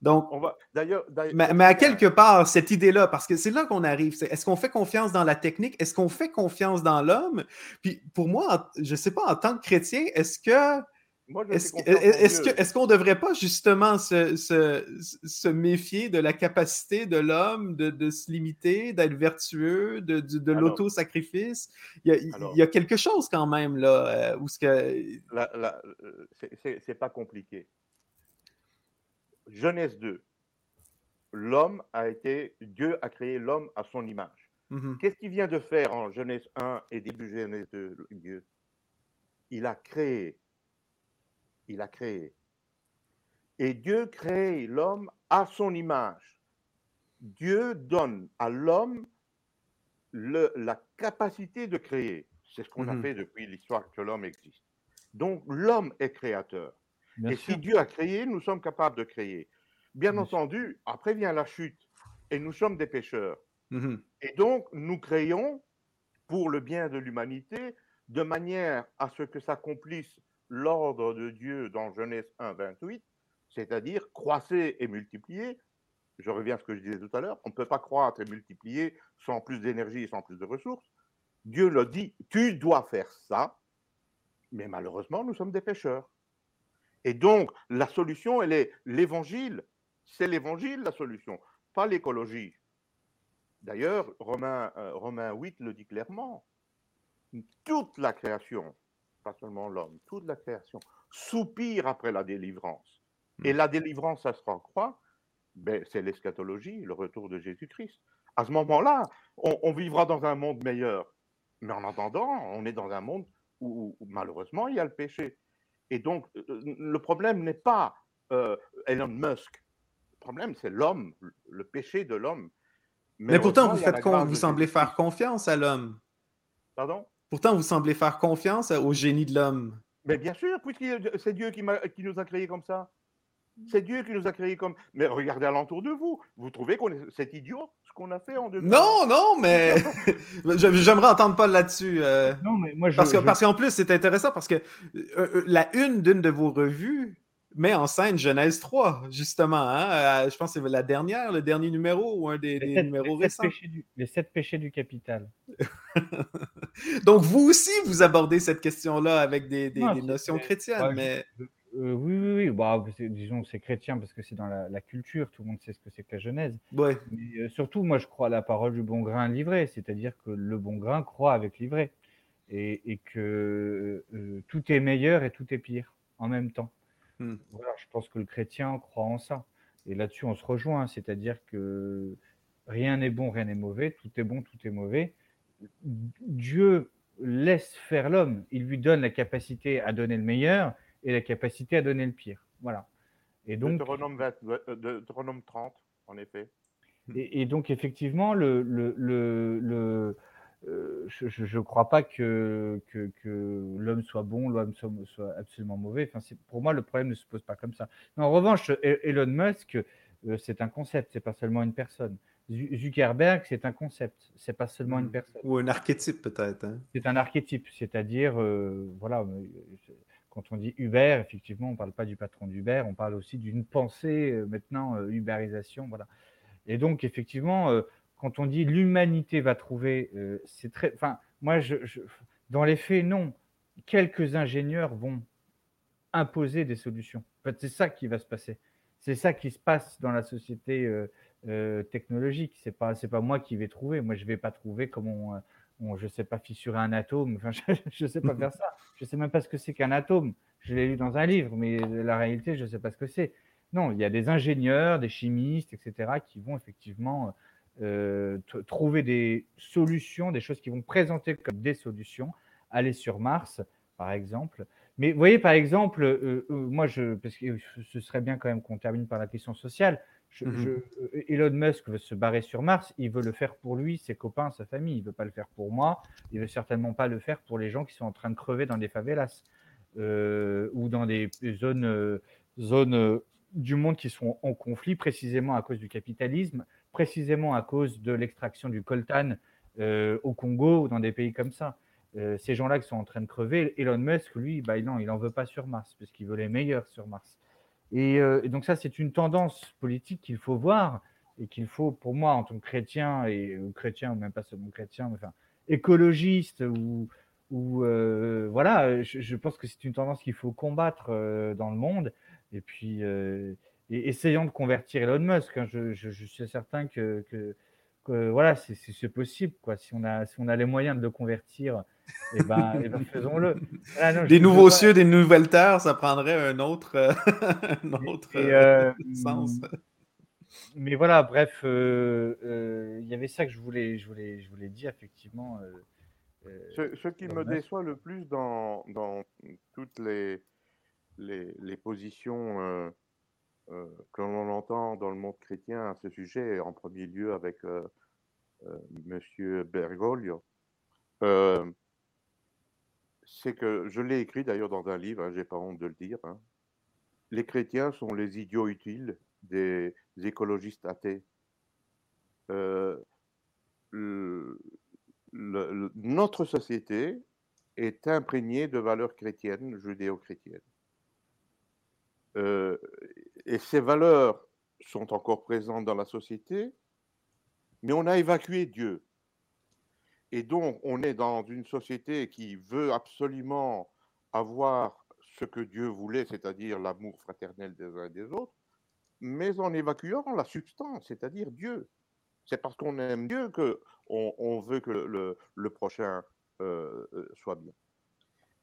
Donc, on va, d'ailleurs, mais, à quelque part, cette idée-là, parce que c'est là qu'on arrive, est-ce qu'on fait confiance dans la technique? Est-ce qu'on fait confiance dans l'homme? Puis pour moi, je ne sais pas, en tant que chrétien, est-ce que est-ce qu'on ne devrait pas justement se, méfier de la capacité de l'homme de, se limiter, d'être vertueux, de, de, l'auto-sacrifice? Il, y a quelque chose quand même là euh, où ce que. C'est pas compliqué. Genèse 2. L'homme a été. Dieu a créé l'homme à son image. Mmh Qu'est-ce qu'il vient de faire en Genèse 1 et début Genèse 2, Dieu? Il a créé il a créé. Et Dieu crée l'homme à son image. Dieu donne à l'homme la capacité de créer. C'est ce qu'on a mhm. fait depuis l'histoire que l'homme existe. Donc l'homme est créateur. et si Dieu a créé, nous sommes capables de créer. Bien entendu, après vient la chute et nous sommes des pécheurs. Mhm. Et donc nous créons pour le bien de l'humanité de manière à ce que s'accomplisse l'ordre de Dieu dans Genèse 1, 28, c'est-à-dire croisser et multiplier. Je reviens à ce que je disais tout à l'heure, on ne peut pas croître et multiplier sans plus d'énergie et sans plus de ressources. Dieu le dit, tu dois faire ça, mais malheureusement, nous sommes des pécheurs. Et donc, la solution, elle est l'évangile. C'est l'évangile la solution, pas l'écologie. D'ailleurs, Romain, euh, Romain 8 le dit clairement. Toute la création, pas seulement l'homme, toute la création, soupire après la délivrance. Et hmm. la délivrance, ça se croit, ben, c'est l'eschatologie, le retour de Jésus-Christ. À ce moment-là, on, vivra dans un monde meilleur. Mais en attendant, on est dans un monde où, malheureusement, il y a le péché. Et donc, euh, euh, le problème n'est pas euh, Elon Musk. Le problème, c'est l'homme, le péché de l'homme. Mais, pourtant, vous, faites vous semblez faire confiance à l'homme. Pardon? Pourtant, vous semblez faire confiance au génie de l'homme. Mais bien sûr, puisque c'est Dieu qui, qui, nous a créés comme ça. C'est Dieu qui nous a créés comme. Mais regardez alentour de vous. Vous trouvez qu'on est... c'est idiot ce qu'on a fait en deux Non, non, mais j'aimerais entendre pas là-dessus. Euh, non, mais moi je, parce, que, parce qu'en plus, c'est intéressant parce que euh, euh, la une d'une de vos revues met en scène Genèse 3, justement. Hein, euh, je pense que c'est la dernière, le dernier numéro ou un des, numéros récents. les sept péchés du capital. Donc, vous aussi, vous abordez cette question-là avec des, notions chrétiennes. mais... Euh, oui, oui, oui. Bah, disons, c'est chrétien parce que c'est dans la, culture. Tout le monde sait ce que c'est que la Genèse. Ouais. Mais euh, surtout, moi, je crois à la parole du bon grain livré. C'est-à-dire que le bon grain croit avec livré. Et, et que tout est meilleur et tout est pire en même temps. Mmh. Voilà, je pense que le chrétien croit en ça. Et là-dessus, on se rejoint, c'est-à-dire que rien n'est bon, rien n'est mauvais, tout est bon, tout est mauvais. Dieu laisse faire l'homme, il lui donne la capacité à donner le meilleur et la capacité à donner le pire. Voilà. Et donc, Deutéronome, 30, en effet. Et, donc, effectivement, le, le, le euh, je ne crois pas que, que, l'homme soit bon, l'homme soit, absolument mauvais. Enfin, pour moi, le problème ne se pose pas comme ça. en revanche, e-, Elon Musk, euh, c'est un concept, c'est pas seulement une personne. Zuckerberg, c'est un concept, c'est pas seulement une hmm. personne. Ou un archétype peut-être. Hein. C'est un archétype, c'est-à-dire, euh, voilà, quand on dit Uber, effectivement, on ne parle pas du patron d'Uber, on parle aussi d'une pensée maintenant, Uberisation, voilà. Et donc, effectivement, quand on dit l'humanité va trouver, euh, c'est très. Enfin, moi, je, Dans les faits, non. Quelques ingénieurs vont imposer des solutions. En fait, c'est ça qui va se passer. C'est ça qui se passe dans la société euh, euh, technologique. C'est pas c'est pas moi qui vais trouver. Moi, je vais pas trouver comment euh, on, je sais pas fissurer un atome. Enfin, je, ne sais pas faire ça. Je sais même pas ce que c'est qu'un atome. Je l'ai lu dans un livre, mais la réalité, je sais pas ce que c'est. Non, il y a des ingénieurs, des chimistes, etc., qui vont effectivement trouver des solutions, des choses qui vont présenter comme des solutions. Aller sur Mars, par exemple, mais vous voyez, par exemple, euh, euh, moi, je, parce que ce serait bien quand même qu'on termine par la question sociale. Mmh euh, Elon Musk veut se barrer sur Mars, il veut le faire pour lui, ses copains, sa famille. Il ne veut pas le faire pour moi. Il ne veut certainement pas le faire pour les gens qui sont en train de crever dans des favelas ou dans des zones, zones du monde qui sont en conflit, précisément à cause du capitalisme, précisément à cause de l'extraction du coltan au Congo ou dans des pays comme ça. Euh, ces gens-là qui sont en train de crever, Elon Musk, lui, bah, non, il n'en veut pas sur Mars, parce qu'il veut les meilleurs sur Mars. Euh, et, donc ça, c'est une tendance politique qu'il faut voir et qu'il faut, pour moi, en tant que chrétien, et, ou chrétien, ou même pas seulement chrétien, mais enfin, écologiste, ou, euh, voilà, je, pense que c'est une tendance qu'il faut combattre dans le monde. Et puis, essayons de convertir Elon Musk. Hein. je, suis certain que, voilà, c'est possible. Quoi. Si, on a, si on a les moyens de le convertir eh ben, eh ben, faisons-le. Ah, des nouveaux cieux, des nouvelles terres, ça prendrait un autre, euh, un autre euh, euh, sens. Mais voilà, bref, il y avait ça que je voulais, je voulais, je voulais dire, effectivement. Ce, qui me déçoit le plus dans, dans toutes les, les, les positions que l'on entend dans le monde chrétien à ce sujet, en premier lieu avec Monsieur Bergoglio, c'est que je l'ai écrit d'ailleurs dans un livre, hein, j'ai pas honte de le dire. Hein. Les chrétiens sont les idiots utiles des écologistes athées. Euh, notre société est imprégnée de valeurs chrétiennes, judéo-chrétiennes. Euh, et ces valeurs sont encore présentes dans la société, mais on a évacué Dieu. Et donc, on est dans une société qui veut absolument avoir ce que Dieu voulait, c'est-à-dire l'amour fraternel des uns et des autres, mais en évacuant la substance, c'est-à-dire Dieu. C'est parce qu'on aime Dieu que on, veut que le, prochain euh, euh, soit bien.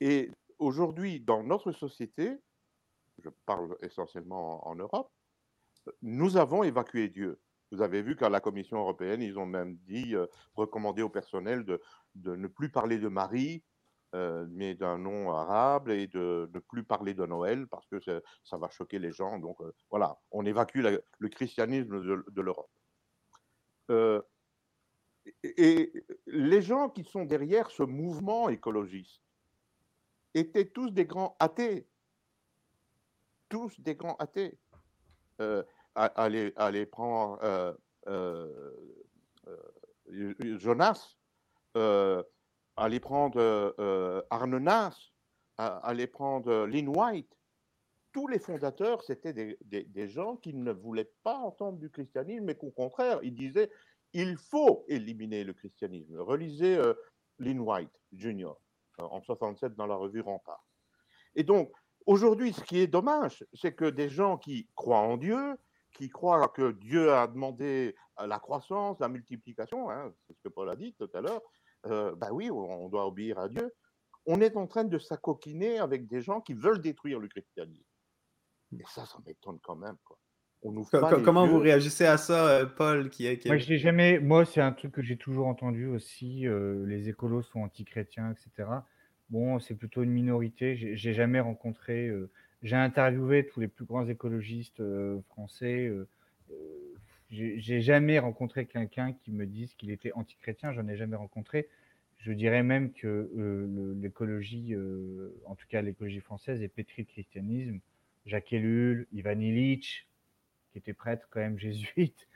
Et aujourd'hui, dans notre société, je parle essentiellement en Europe, nous avons évacué Dieu. Vous avez vu qu'à la Commission européenne, ils ont même dit, euh, recommandé au personnel de, ne plus parler de Marie, euh, mais d'un nom arabe, et de ne plus parler de Noël, parce que ça va choquer les gens. Donc euh, voilà, on évacue le christianisme de, l'Europe. et les gens qui sont derrière ce mouvement écologiste étaient tous des grands athées. Tous des grands athées aller, aller prendre euh, euh, euh, Jonas, aller prendre Arnenas, aller prendre Lynn White. Tous les fondateurs, c'était des, gens qui ne voulaient pas entendre du christianisme, mais qu'au contraire, ils disaient il faut éliminer le christianisme. Relisez Lynn White Jr. en 67 dans la revue Rempart. Et donc, aujourd'hui, ce qui est dommage, c'est que des gens qui croient en Dieu, qui croient que Dieu a demandé euh, la croissance, la multiplication, hein, c'est ce que Paul a dit tout à l'heure, euh, ben oui, on doit obéir à Dieu. On est en train de s'acoquiner avec des gens qui veulent détruire le christianisme. Et ça, ça m'étonne quand même. Quoi. On nous comment vous réagissez à ça, euh, Paul qui, qui... Moi, je jamais. Moi, c'est un truc que j'ai toujours entendu aussi. les écolos sont anti-chrétiens, etc. Bon, c'est plutôt une minorité. J'ai jamais rencontré j'ai interviewé tous les plus grands écologistes français. J'ai jamais rencontré quelqu'un qui me dise qu'il était anti-chrétien. J'en ai jamais rencontré. Je dirais même que l'écologie, en tout cas l'écologie française, est pétrie de christianisme. Jacques Ellul, Ivan Illich, qui était prêtre quand même jésuite,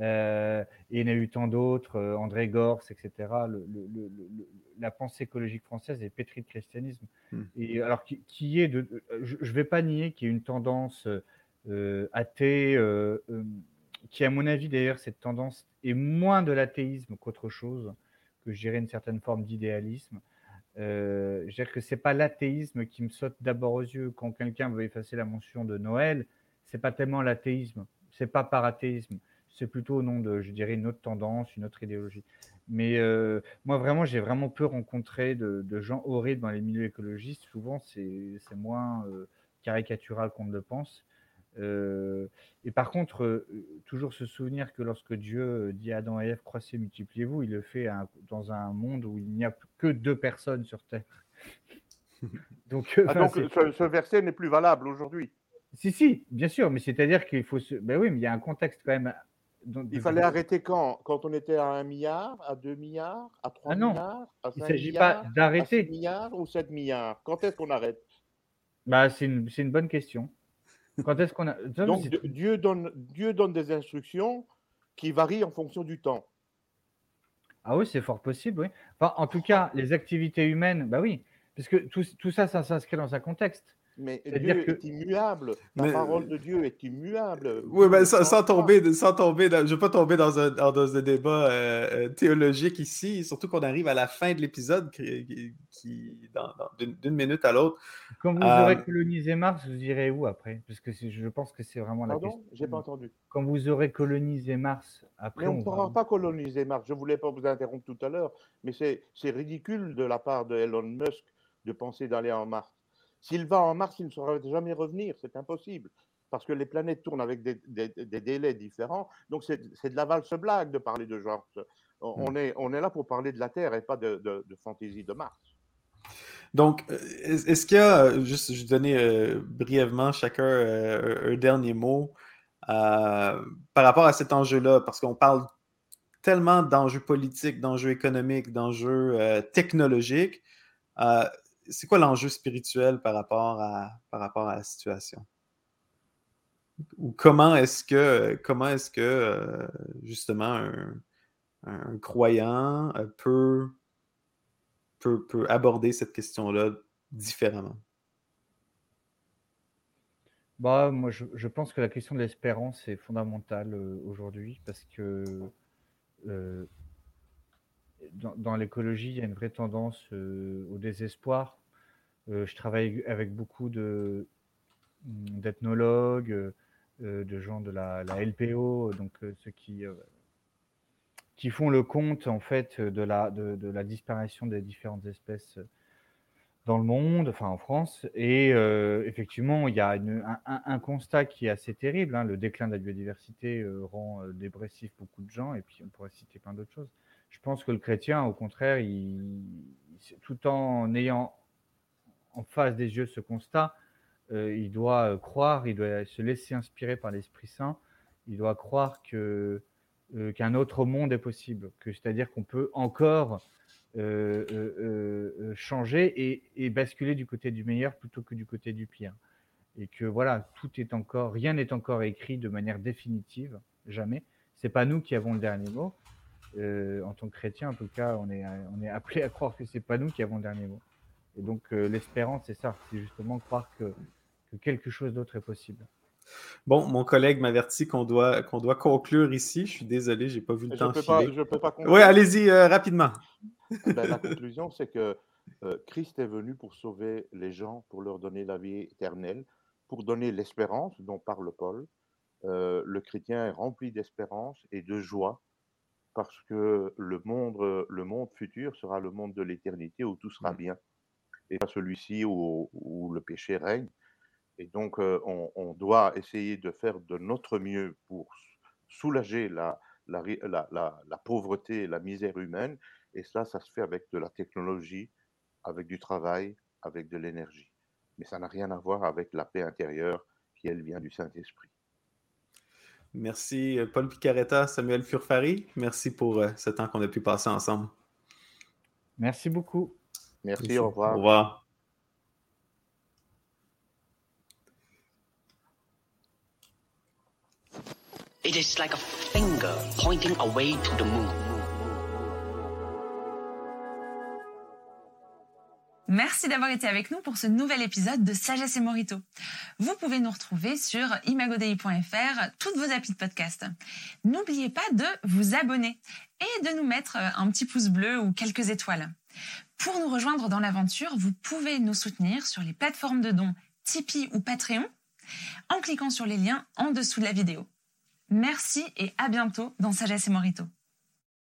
euh, et il y en a eu tant d'autres, euh, André Gors, etc. la pensée écologique française est pétrie de christianisme. Hmm. Et alors, qui, est de, je ne vais pas nier qu'il y ait une tendance euh, athée, qui, à mon avis, d'ailleurs, cette tendance est moins de l'athéisme qu'autre chose, que je dirais une certaine forme d'idéalisme. Euh, je veux dire que c'est pas l'athéisme qui me saute d'abord aux yeux quand quelqu'un veut effacer la mention de Noël. C'est pas tellement l'athéisme, c'est pas par athéisme, c'est plutôt au nom de, je dirais, une autre tendance, une autre idéologie. Mais euh, moi, vraiment, j'ai vraiment peu rencontré de, gens horribles dans les milieux écologistes. Souvent, c'est moins euh, caricatural qu'on ne le pense. Euh, et par contre, toujours se souvenir que lorsque Dieu dit à Adam et Ève, croissez, multipliez-vous, il le fait dans un monde où il n'y a que deux personnes sur Terre. donc, ah, donc ce, verset n'est plus valable aujourd'hui. Si, si, bien sûr, mais c'est-à-dire qu'il faut se. Ben oui, mais il y a un contexte quand même il fallait arrêter quand? Quand on était à 1 milliard, à 2 milliards, à 3 ah milliards, à 5 Il ne s'agit pas d'arrêter. 6 milliards ou 7 milliards? Quand est-ce qu'on arrête? Bah, C'est une, une, bonne question. Quand est-ce qu'on a... Donc Dieu donne, Dieu donne des instructions qui varient en fonction du temps. Ah oui, c'est fort possible, oui. Enfin, en tout cas, les activités humaines, bah oui, parce que tout, tout ça, ça s'inscrit dans un contexte. Mais Dieu est immuable. La parole de Dieu est immuable. Oui, mais sans, tomber, sans tomber je ne veux pas tomber dans un, dans un débat euh, euh, théologique ici, surtout qu'on arrive à la fin de l'épisode, qui, qui d'une minute à l'autre. Quand vous aurez euh, colonisé Mars, vous irez où après? Parce que je pense que c'est vraiment la Pardon? question. J'ai pas entendu. Quand vous aurez colonisé Mars, après. Mais on ne pourra pas coloniser Mars. Je ne voulais pas vous interrompre tout à l'heure, mais c'est ridicule de la part de Elon Musk de penser d'aller en Mars. S'il va en Mars, il ne saura jamais revenir, c'est impossible, parce que les planètes tournent avec des, délais différents. Donc c'est de la valse blague de parler de genre. On, hmm. est, on est là pour parler de la Terre et pas de, fantaisie de Mars. Donc, euh, est-ce qu'il y a, euh, juste je vais donner euh, brièvement chacun un dernier mot par rapport à cet enjeu-là, parce qu'on parle tellement d'enjeux politiques, d'enjeux économiques, d'enjeux technologiques c'est quoi l'enjeu spirituel par rapport à, par rapport à la situation? Ou comment est-ce que, comment est-ce que euh, justement un, croyant euh, peut, peut, peut, aborder cette question-là différemment? Bah, moi, je, pense que la question de l'espérance est fondamentale euh, aujourd'hui parce que dans, l'écologie, il y a une vraie tendance au désespoir euh, je travaille avec beaucoup mm, d'ethnologues, euh, de gens de la, LPO, donc euh, ceux qui, qui font le compte en fait de la, de, la disparition des différentes espèces dans le monde, enfin en France. Et effectivement, il y a un, constat qui est assez terrible. Hein. Le déclin de la biodiversité rend dépressif beaucoup de gens, et puis on pourrait citer plein d'autres choses. Je pense que le chrétien, au contraire, tout en ayant en face des yeux ce constat, euh, il doit euh, croire, il doit se laisser inspirer par l'Esprit Saint, il doit croire que euh, qu'un autre monde est possible, que c'est-à-dire qu'on peut encore changer et, basculer du côté du meilleur plutôt que du côté du pire, et que voilà, tout est encore, rien n'est encore écrit de manière définitive, jamais. C'est pas nous qui avons le dernier mot. En tant que chrétien, en tout cas, on est, on est appelé à croire que c'est pas nous qui avons le dernier mot. Et donc, euh, l'espérance, c'est ça, c'est justement croire que, quelque chose d'autre est possible. Bon, mon collègue m'avertit qu'on doit, qu'on doit conclure ici. Je suis désolé, je n'ai pas vu le temps peux filer. je peux pas conclure. Oui, allez-y euh, rapidement. Eh ben, la conclusion, c'est que euh, Christ est venu pour sauver les gens, pour leur donner la vie éternelle, pour donner l'espérance dont parle Paul. le chrétien est rempli d'espérance et de joie parce que le monde, le monde futur sera le monde de l'éternité où tout sera bien et pas celui-ci où, le péché règne. Et donc, on, doit essayer de faire de notre mieux pour soulager la, la, la, la, pauvreté et la misère humaine. Et ça, ça se fait avec de la technologie, avec du travail, avec de l'énergie. Mais ça n'a rien à voir avec la paix intérieure qui, elle, vient du Saint-Esprit. Merci, euh, Paul Picaretta, Samuel Furfari. Merci pour euh, ce temps qu'on a pu passer ensemble. Merci beaucoup. Merci, au revoir. Au revoir. It is like a finger pointing away to the moon. Merci d'avoir été avec nous pour ce nouvel épisode de Sagesse et Morito. Vous pouvez nous retrouver sur imagodei.fr, toutes vos applis de podcast. N'oubliez pas de vous abonner et de nous mettre un petit pouce bleu ou quelques étoiles. Pour nous rejoindre dans l'aventure, vous pouvez nous soutenir sur les plateformes de dons Tipeee ou Patreon en cliquant sur les liens en dessous de la vidéo. Merci et à bientôt dans Sagesse et Morito.